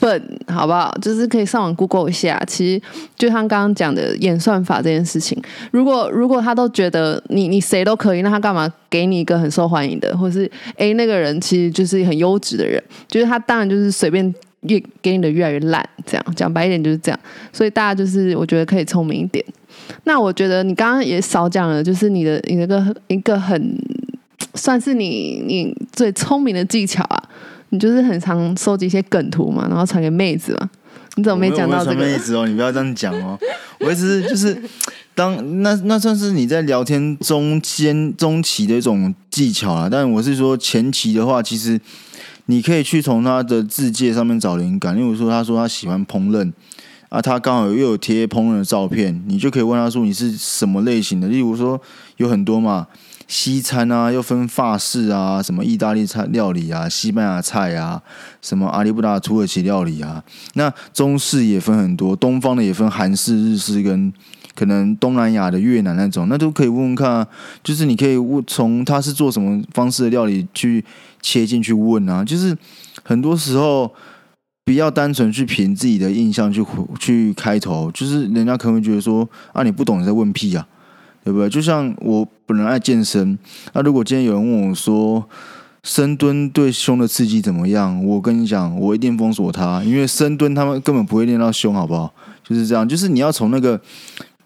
笨，好不好？就是可以上网 Google 一下，其实就像刚刚讲的演算法这件事情，如果如果他都觉得你你谁都可以，那他干嘛给你一个很受欢迎的，或是哎那个人其实就是很优质的人，就是他当然就是随便。越给你的越来越烂，这样讲白一点就是这样，所以大家就是我觉得可以聪明一点。那我觉得你刚刚也少讲了，就是你的一个一个很算是你你最聪明的技巧啊，你就是很常收集一些梗图嘛，然后传给妹子嘛。你怎么没讲到这个？妹子哦，你不要这样讲哦。我意思是就是当那那算是你在聊天中间中期的一种技巧啊，但我是说前期的话，其实。你可以去从他的字界上面找灵感，例如说，他说他喜欢烹饪，啊，他刚好又有贴烹饪的照片，你就可以问他说你是什么类型的？例如说有很多嘛，西餐啊，又分法式啊，什么意大利菜料理啊，西班牙菜啊，什么阿里布达土耳其料理啊，那中式也分很多，东方的也分韩式、日式跟可能东南亚的越南那种，那都可以问问看，就是你可以问从他是做什么方式的料理去。切进去问啊，就是很多时候不要单纯去凭自己的印象去去开头，就是人家可能会觉得说啊你不懂你在问屁啊，对不对？就像我本人爱健身，那如果今天有人问我说深蹲对胸的刺激怎么样，我跟你讲，我一定封锁他，因为深蹲他们根本不会练到胸，好不好？就是这样，就是你要从那个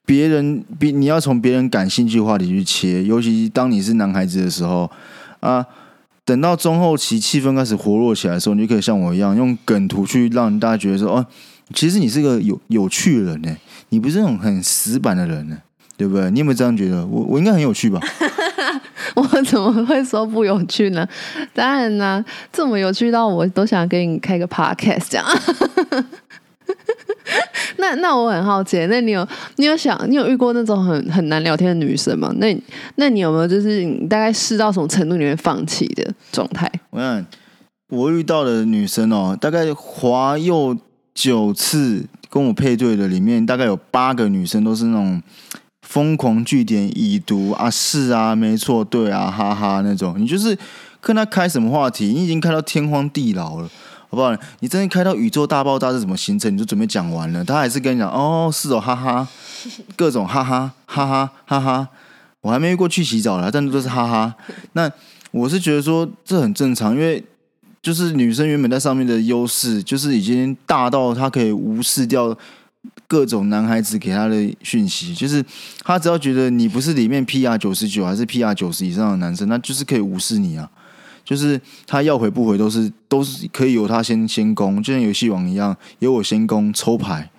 别人比你要从别人感兴趣话题去切，尤其当你是男孩子的时候啊。等到中后期气氛开始活络起来的时候，你就可以像我一样用梗图去让大家觉得说：“哦，其实你是个有有趣的人呢，你不是那种很死板的人呢，对不对？”你有没有这样觉得？我我应该很有趣吧？[LAUGHS] 我怎么会说不有趣呢？当然呢，这么有趣到我都想给你开个 podcast 这样。[LAUGHS] 那那我很好奇，那你有你有想你有遇过那种很很难聊天的女生吗？那那你有没有就是你大概试到什么程度你会放弃的状态？我想我遇到的女生哦，大概滑右九次跟我配对的里面，大概有八个女生都是那种疯狂据点已读啊，是啊，没错，对啊，哈哈那种。你就是跟他开什么话题，你已经开到天荒地老了。好不好？你真的开到宇宙大爆炸是怎么形成？你就准备讲完了，他还是跟你讲哦，是哦，哈哈，各种哈哈哈哈哈哈。我还没过去洗澡了，但都是哈哈。那我是觉得说这很正常，因为就是女生原本在上面的优势，就是已经大到她可以无视掉各种男孩子给他的讯息，就是他只要觉得你不是里面 PR 九十九还是 PR 九十以上的男生，那就是可以无视你啊。就是他要回不回都是都是可以由他先先攻，就像游戏王一样，由我先攻抽牌。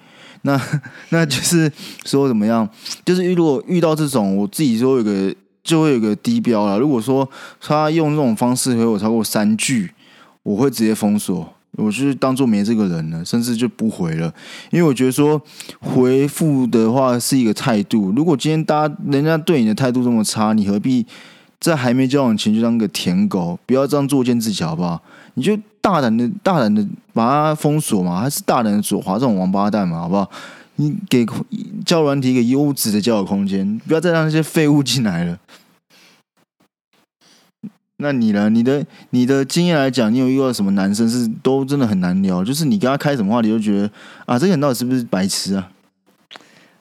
那 [LAUGHS] 那就是说怎么样？就是如果遇到这种，我自己说有个就会有个低标了。如果说他用这种方式回我超过三句，我会直接封锁，我就是当做没这个人了，甚至就不回了。因为我觉得说回复的话是一个态度。如果今天大家人家对你的态度这么差，你何必？在还没交往前就当个舔狗，不要这样作践自己，好不好？你就大胆的、大胆的把它封锁嘛，还是大胆的左滑这种王八蛋嘛，好不好？你给交软体一个优质的交友空间，不要再让那些废物进来了。那你呢？你的你的经验来讲，你有遇到什么男生是都真的很难聊？就是你跟他开什么话题，就觉得啊，这个人到底是不是白痴啊？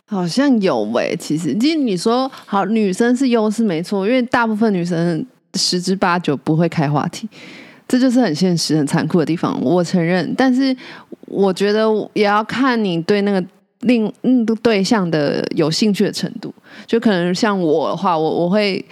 好像有喂，其实，其实你说好，女生是优势没错，因为大部分女生十之八九不会开话题，这就是很现实、很残酷的地方。我承认，但是我觉得也要看你对那个另嗯对象的有兴趣的程度。就可能像我的话，我我会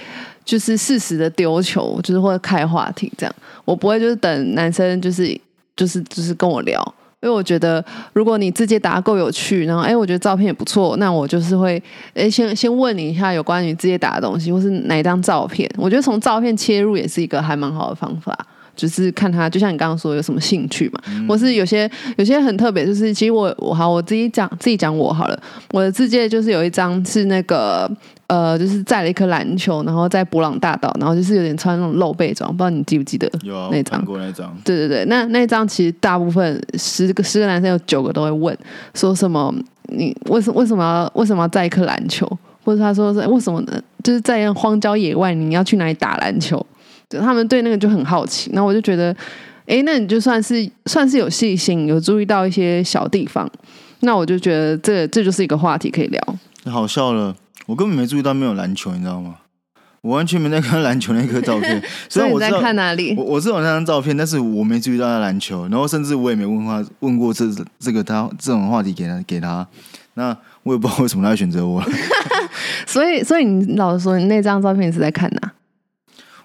就是适时的丢球，就是会开话题这样，我不会就是等男生就是就是就是跟我聊。因为我觉得，如果你自己答够有趣，然后哎，我觉得照片也不错，那我就是会哎，先先问你一下有关于直接答的东西，或是哪一张照片。我觉得从照片切入也是一个还蛮好的方法，就是看他，就像你刚刚说有什么兴趣嘛，或是有些有些很特别，就是其实我我好我自己讲自己讲我好了，我的字界就是有一张是那个。呃，就是载了一颗篮球，然后在博朗大道，然后就是有点穿那种露背装，不知道你记不记得？有那张，过那张。对对对，那那张其实大部分十个十个男生有九个都会问，说什么你为什为什么要为什么要载一颗篮球？或者他说是为什么呢？就是在荒郊野外，你要去哪里打篮球？就他们对那个就很好奇。那我就觉得，哎，那你就算是 [LAUGHS] 算是有细心，有注意到一些小地方，那我就觉得这这就是一个话题可以聊。好笑了。我根本没注意到没有篮球，你知道吗？我完全没在看篮球那颗照片。[LAUGHS] 所以我在看哪里？我我是有那张照片，但是我没注意到他篮球。然后甚至我也没问他问过这这个他这种话题给他给他。那我也不知道为什么他会选择我。[LAUGHS] [LAUGHS] 所以所以你老实说，你那张照片是在看哪？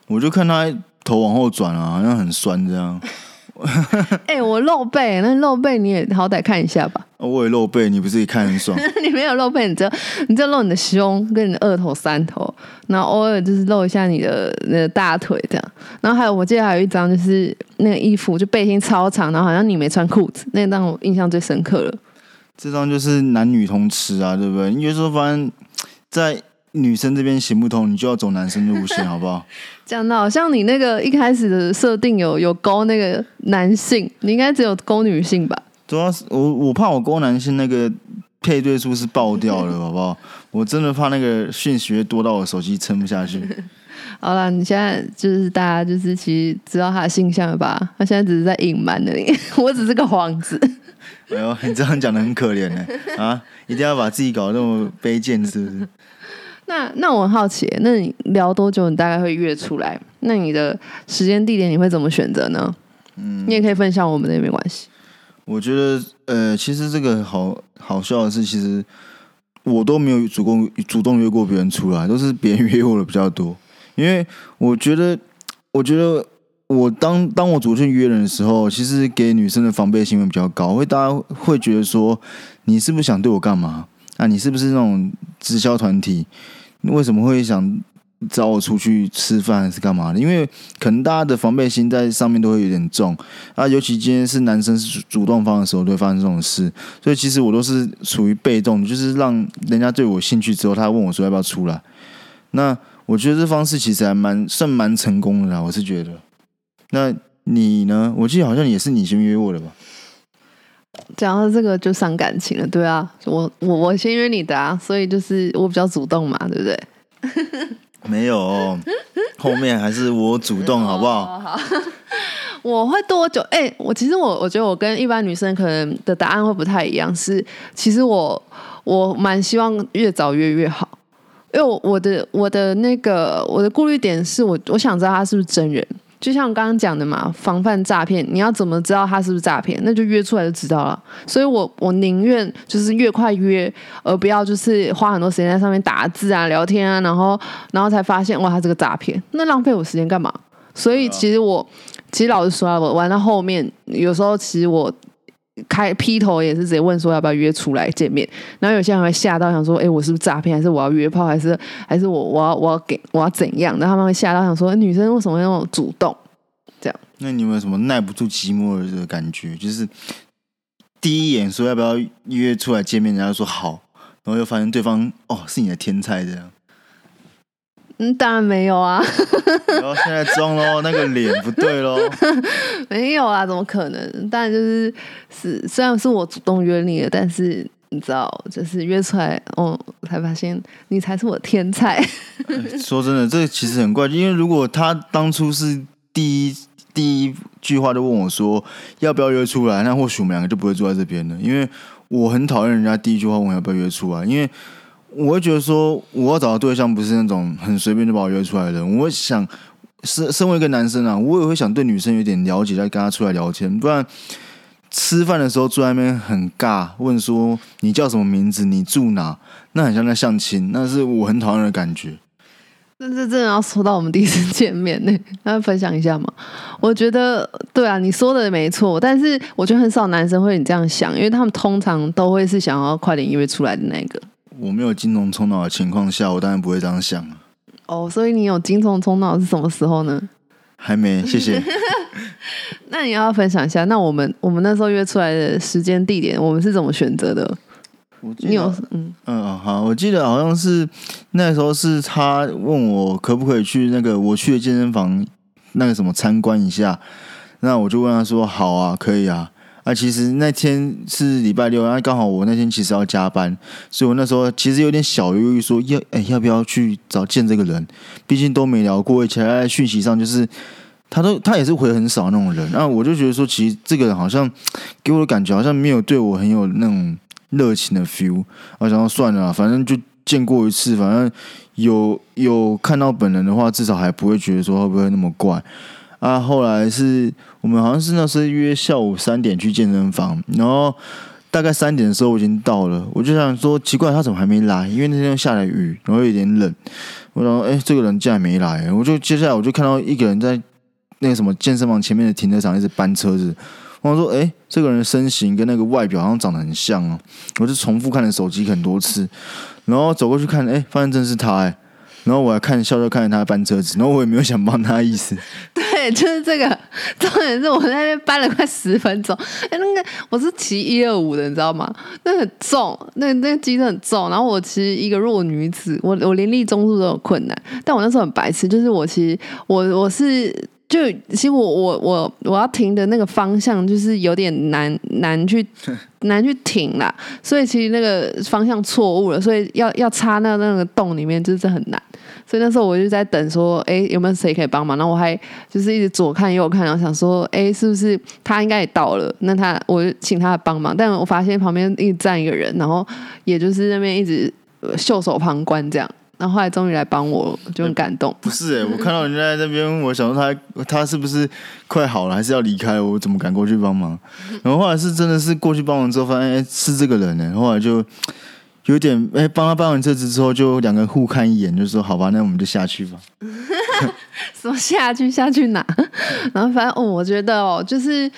我就看他头往后转啊，好像很酸这样。[LAUGHS] 哎，我露背，那露背你也好歹看一下吧。[LAUGHS] 我也露背，你不是也看很爽？[LAUGHS] 你没有露背，你只你只露你的胸跟你的二头、三头，然后偶尔就是露一下你的那个大腿这样。然后还有，我记得还有一张就是那个衣服，就背心超长，然后好像你没穿裤子，那张我印象最深刻了。这张就是男女通吃啊，对不对？你就说反正在。女生这边行不通，你就要走男生路线，好不好？讲的好像你那个一开始的设定有有勾那个男性，你应该只有勾女性吧？主要是我我怕我勾男性那个配对数是爆掉了，[LAUGHS] 好不好？我真的怕那个讯息多到我手机撑不下去。[LAUGHS] 好了，你现在就是大家就是其实知道他的性向了吧？他现在只是在隐瞒的你，[LAUGHS] 我只是个幌子。哎呦，你这样讲的很可怜呢啊！一定要把自己搞得那么卑贱，是不是？那那我很好奇，那你聊多久？你大概会约出来？那你的时间地点你会怎么选择呢？嗯，你也可以分享我们的也没关系。我觉得，呃，其实这个好好笑的是，其实我都没有主动主动约过别人出来，都是别人 [LAUGHS] 约我的比较多。因为我觉得，我觉得我当当我主动约人的时候，其实给女生的防备心会比较高，会大家会觉得说，你是不是想对我干嘛？啊，你是不是那种直销团体？为什么会想找我出去吃饭还是干嘛的？因为可能大家的防备心在上面都会有点重啊，尤其今天是男生是主动方的时候，都会发生这种事。所以其实我都是处于被动，就是让人家对我兴趣之后，他问我说要不要出来。那我觉得这方式其实还蛮算蛮成功的啦，我是觉得。那你呢？我记得好像也是你先约我的吧？讲到这个就伤感情了，对啊，我我我先约你的啊，所以就是我比较主动嘛，对不对？没有，后面还是我主动，好不好？好，[LAUGHS] 我会多久？哎，我其实我我觉得我跟一般女生可能的答案会不太一样，是其实我我蛮希望越早约越好，因为我的我的那个我的顾虑点是我我想知道他是不是真人。就像我刚刚讲的嘛，防范诈骗，你要怎么知道他是不是诈骗？那就约出来就知道了。所以我我宁愿就是越快约，而不要就是花很多时间在上面打字啊、聊天啊，然后然后才发现哇，他这个诈骗，那浪费我时间干嘛？所以其实我其实老实说啊，我玩到后面，有时候其实我。开劈头也是直接问说要不要约出来见面，然后有些人会吓到想说，哎，我是不是诈骗，还是我要约炮，还是还是我我要我要给我要怎样？然后他们会吓到想说，女生为什么那么主动？这样？那你有没有什么耐不住寂寞的这个感觉？就是第一眼说要不要约出来见面，人家说好，然后又发现对方哦是你的天才这样。嗯，当然没有啊。然后现在装喽，那个脸不对喽。[LAUGHS] 没有啊，怎么可能？当然就是是，虽然是我主动约你的，但是你知道，就是约出来，哦，才发现你才是我天才。[LAUGHS] 说真的，这其实很怪，因为如果他当初是第一第一句话就问我说要不要约出来，那或许我们两个就不会坐在这边了。因为我很讨厌人家第一句话问我要不要约出来，因为。我会觉得说，我要找的对象不是那种很随便就把我约出来的人。我想，身身为一个男生啊，我也会想对女生有点了解，再跟她出来聊天。不然吃饭的时候坐在那边很尬，问说你叫什么名字，你住哪，那很像在相亲，那是我很讨厌的感觉。那这真的要说到我们第一次见面呢，那分享一下嘛？我觉得对啊，你说的没错，但是我觉得很少男生会你这样想，因为他们通常都会是想要快点约出来的那个。我没有精虫充脑的情况下，我当然不会这样想哦，所以你有精虫充脑是什么时候呢？还没，谢谢。[LAUGHS] 那你要分享一下，那我们我们那时候约出来的时间地点，我们是怎么选择的？你有嗯嗯好，我记得好像是那时候是他问我可不可以去那个我去的健身房那个什么参观一下，那我就问他说好啊，可以啊。啊，其实那天是礼拜六，然后刚好我那天其实要加班，所以我那时候其实有点小犹豫，说要哎要不要去找见这个人？毕竟都没聊过，而且在讯息上就是他都他也是回很少那种人。然后我就觉得说，其实这个人好像给我的感觉好像没有对我很有那种热情的 feel。我想说算了，反正就见过一次，反正有有看到本人的话，至少还不会觉得说会不会那么怪。啊，后来是我们好像是那时候约下午三点去健身房，然后大概三点的时候我已经到了，我就想说奇怪他怎么还没来？因为那天下了雨，然后有点冷。我说哎，这个人竟然没来，我就接下来我就看到一个人在那个什么健身房前面的停车场一直搬车子。我说哎，这个人身形跟那个外表好像长得很像哦，我就重复看了手机很多次，然后走过去看，哎，发现真是他哎。然后我还看笑笑看着他搬车子，然后我也没有想帮他意思。对就是这个，重点是我在那边搬了快十分钟。哎，那个我是骑一二五的，你知道吗？那很重，那那个机子很重。然后我骑一个弱女子，我我连立中柱都有困难。但我那时候很白痴，就是我骑我我是。就其实我我我我要停的那个方向就是有点难难去 [LAUGHS] 难去停啦，所以其实那个方向错误了，所以要要插那那个洞里面就是很难，所以那时候我就在等说，哎，有没有谁可以帮忙？然后我还就是一直左看右看，然后想说，哎，是不是他应该也到了？那他我就请他帮忙，但我发现旁边一直站一个人，然后也就是那边一直袖手旁观这样。然后后来终于来帮我，就很感动。不是哎，我看到人家在那边，我想说他他是不是快好了，还是要离开？我怎么敢过去帮忙？然后后来是真的是过去帮忙之后，发现哎是这个人呢。后来就有点哎帮他搬完车子之后，就两个人互看一眼，就说好吧，那我们就下去吧。[LAUGHS] 说下去下去哪？[LAUGHS] 然后反正哦，我觉得哦，就是。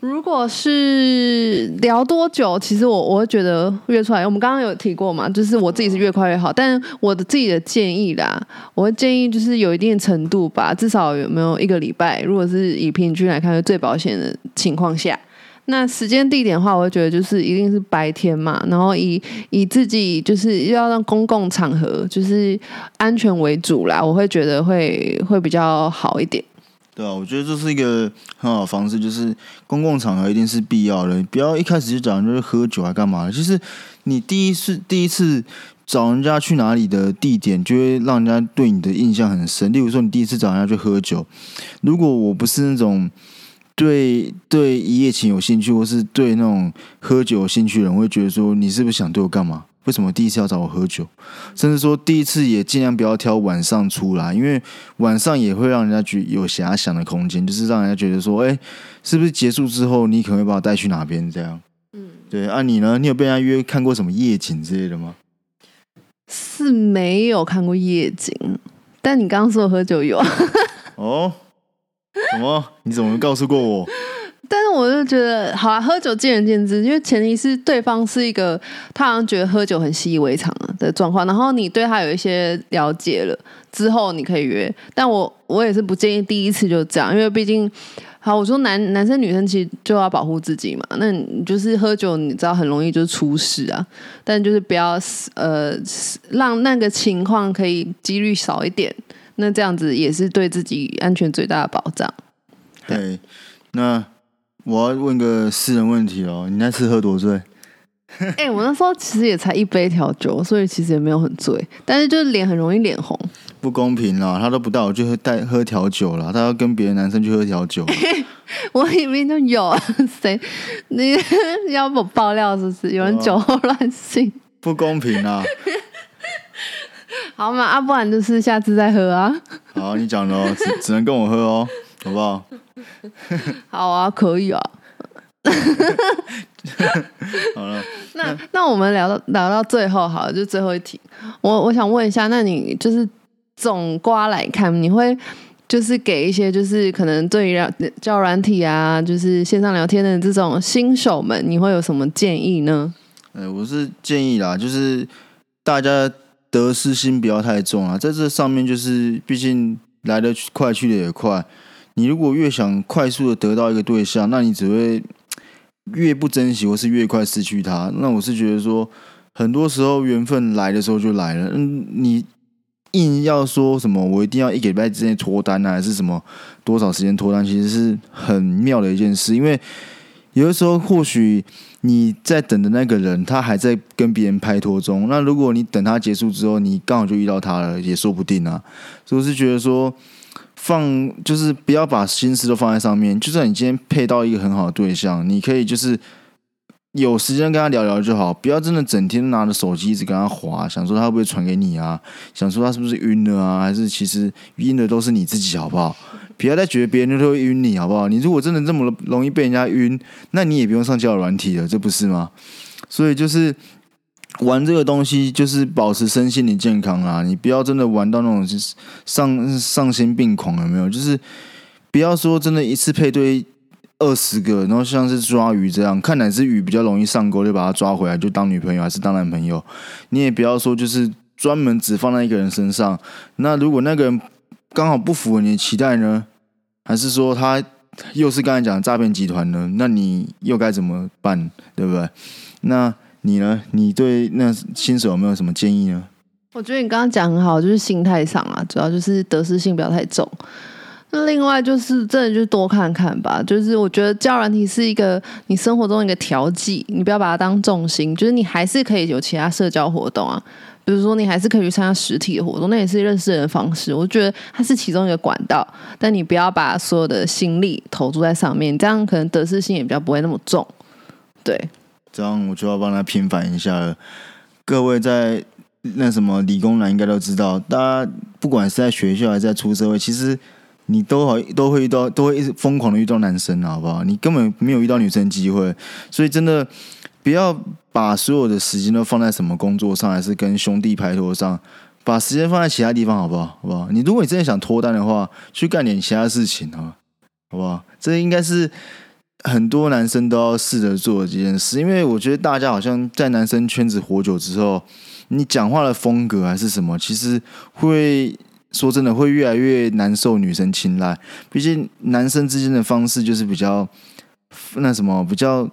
如果是聊多久，其实我我会觉得约出来，我们刚刚有提过嘛，就是我自己是越快越好。但我的自己的建议啦，我会建议就是有一定程度吧，至少有没有一个礼拜。如果是以平均来看，最保险的情况下，那时间地点的话，我会觉得就是一定是白天嘛，然后以以自己就是要让公共场合就是安全为主啦，我会觉得会会比较好一点。对啊，我觉得这是一个很好的方式，就是公共场合一定是必要的，不要一开始就讲就是喝酒还干嘛。其实你第一次第一次找人家去哪里的地点，就会让人家对你的印象很深。例如说，你第一次找人家去喝酒，如果我不是那种对对一夜情有兴趣，或是对那种喝酒有兴趣的人，我会觉得说你是不是想对我干嘛？为什么第一次要找我喝酒？甚至说第一次也尽量不要挑晚上出来，因为晚上也会让人家觉有遐想的空间，就是让人家觉得说，哎，是不是结束之后你可能会把我带去哪边这样？嗯，对。啊，你呢？你有被人家约看过什么夜景之类的吗？是没有看过夜景，但你刚刚说喝酒有。哦，什么？你怎么告诉过我？我就觉得，好啊，喝酒见仁见智，因为前提是对方是一个他好像觉得喝酒很习以为常的状况，然后你对他有一些了解了之后，你可以约。但我我也是不建议第一次就这样，因为毕竟，好，我说男男生女生其实就要保护自己嘛。那你就是喝酒，你知道很容易就出事啊。但就是不要呃让那个情况可以几率少一点，那这样子也是对自己安全最大的保障。对，那。我要问个私人问题哦，你那次喝多醉？[LAUGHS] 哎，我那时候其实也才一杯调酒，所以其实也没有很醉，但是就是脸很容易脸红。不公平啦，他都不带我去喝带喝调酒了，他要跟别的男生去喝调酒。[LAUGHS] 我里面就有啊，[LAUGHS] 谁？你要不爆料是不是？有人酒后乱性？不公平啊！好嘛，啊，不然就是下次再喝啊。好，你讲的哦，只只能跟我喝哦，好不好？[LAUGHS] 好啊，可以啊。[LAUGHS] 好了，那那我们聊到聊到最后，好了，就最后一题。我我想问一下，那你就是总瓜来看，你会就是给一些就是可能对于教软体啊，就是线上聊天的这种新手们，你会有什么建议呢？哎，我是建议啦，就是大家得失心不要太重啊，在这上面就是毕竟来的快，去的也快。你如果越想快速的得到一个对象，那你只会越不珍惜，或是越快失去他。那我是觉得说，很多时候缘分来的时候就来了。嗯，你硬要说什么，我一定要一个礼拜之内脱单啊，还是什么多少时间脱单，其实是很妙的一件事。因为有的时候，或许你在等的那个人，他还在跟别人拍拖中。那如果你等他结束之后，你刚好就遇到他了，也说不定啊。所以我是觉得说。放就是不要把心思都放在上面，就算你今天配到一个很好的对象，你可以就是有时间跟他聊聊就好，不要真的整天拿着手机一直跟他划，想说他会不会传给你啊？想说他是不是晕了啊？还是其实晕的都是你自己，好不好？不要再觉得别人都会晕你，好不好？你如果真的这么容易被人家晕，那你也不用上交友软体了，这不是吗？所以就是。玩这个东西就是保持身心的健康啊！你不要真的玩到那种就是丧丧心病狂，有没有？就是不要说真的一次配对二十个，然后像是抓鱼这样，看哪只鱼比较容易上钩，就把它抓回来，就当女朋友还是当男朋友。你也不要说就是专门只放在一个人身上。那如果那个人刚好不符合你的期待呢？还是说他又是刚才讲的诈骗集团呢？那你又该怎么办？对不对？那。你呢？你对那新手有没有什么建议呢？我觉得你刚刚讲很好，就是心态上啊，主要就是得失心不要太重。那另外就是真的就是多看看吧。就是我觉得教软体是一个你生活中一个调剂，你不要把它当重心。就是你还是可以有其他社交活动啊，比如说你还是可以去参加实体的活动，那也是认识人的方式。我觉得它是其中一个管道，但你不要把所有的心力投注在上面，这样可能得失心也比较不会那么重。对。这样我就要帮他平反一下了。各位在那什么理工男应该都知道，大家不管是在学校还是在出社会，其实你都好都会遇到，都会一直疯狂的遇到男生，好不好？你根本没有遇到女生机会，所以真的不要把所有的时间都放在什么工作上，还是跟兄弟拍拖上，把时间放在其他地方，好不好？好不好？你如果你真的想脱单的话，去干点其他事情啊，好不好？这应该是。很多男生都要试着做这件事，因为我觉得大家好像在男生圈子活久之后，你讲话的风格还是什么，其实会说真的会越来越难受女生青睐。毕竟男生之间的方式就是比较那什么，比较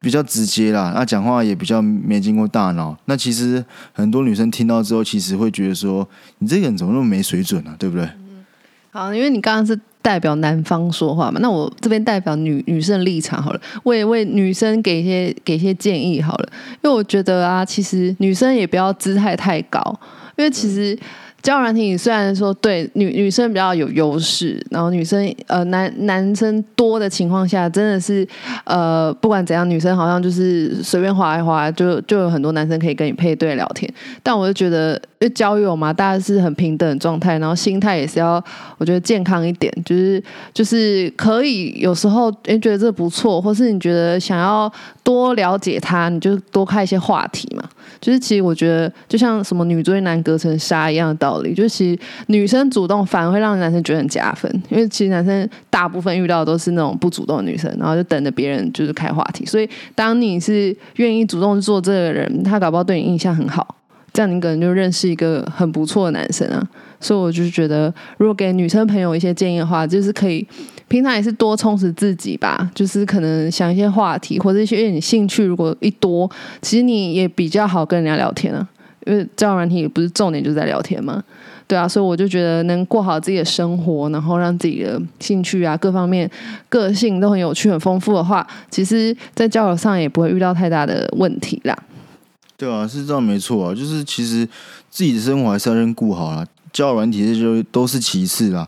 比较直接啦，那讲话也比较没经过大脑。那其实很多女生听到之后，其实会觉得说 [LAUGHS] 你这个人怎么那么没水准呢？对不对？好，因为你刚刚是。代表男方说话嘛？那我这边代表女女生立场好了，为为女生给一些给一些建议好了。因为我觉得啊，其实女生也不要姿态太高，因为其实交友软体虽然说对女女生比较有优势，然后女生呃男男生多的情况下，真的是呃不管怎样，女生好像就是随便划一划，就就有很多男生可以跟你配对聊天。但我就觉得，因为交友嘛，大家是很平等的状态，然后心态也是要我觉得健康一点，就是就是可以有时候诶觉得这不错，或是你觉得想要多了解他，你就多开一些话题嘛。就是其实我觉得，就像什么女追男隔层纱一样的道理，就是其实女生主动反而会让男生觉得很加分，因为其实男生大部分遇到的都是那种不主动的女生，然后就等着别人就是开话题。所以当你是愿意主动做这个人，他搞不好对你印象很好，这样你可能就认识一个很不错的男生啊。所以我就觉得，如果给女生朋友一些建议的话，就是可以平常也是多充实自己吧，就是可能想一些话题或者一些你兴趣，如果一多，其实你也比较好跟人家聊天啊。因为交友软体也不是重点，就在聊天嘛，对啊，所以我就觉得能过好自己的生活，然后让自己的兴趣啊各方面个性都很有趣、很丰富的话，其实，在交友上也不会遇到太大的问题啦。对啊，是这样没错啊，就是其实自己的生活还是要先顾好了。交友软体这就都是其次啦，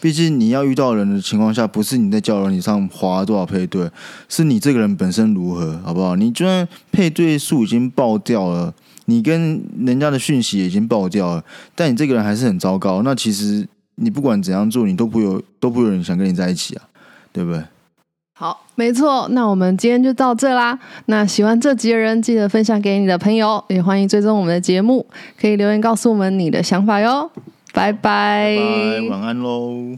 毕竟你要遇到人的情况下，不是你在交友软体上划多少配对，是你这个人本身如何，好不好？你就算配对数已经爆掉了，你跟人家的讯息已经爆掉了，但你这个人还是很糟糕，那其实你不管怎样做，你都不有都不有人想跟你在一起啊，对不对？好，没错，那我们今天就到这啦。那喜欢这集的人，记得分享给你的朋友，也欢迎追踪我们的节目，可以留言告诉我们你的想法哟。拜拜，拜，晚安喽。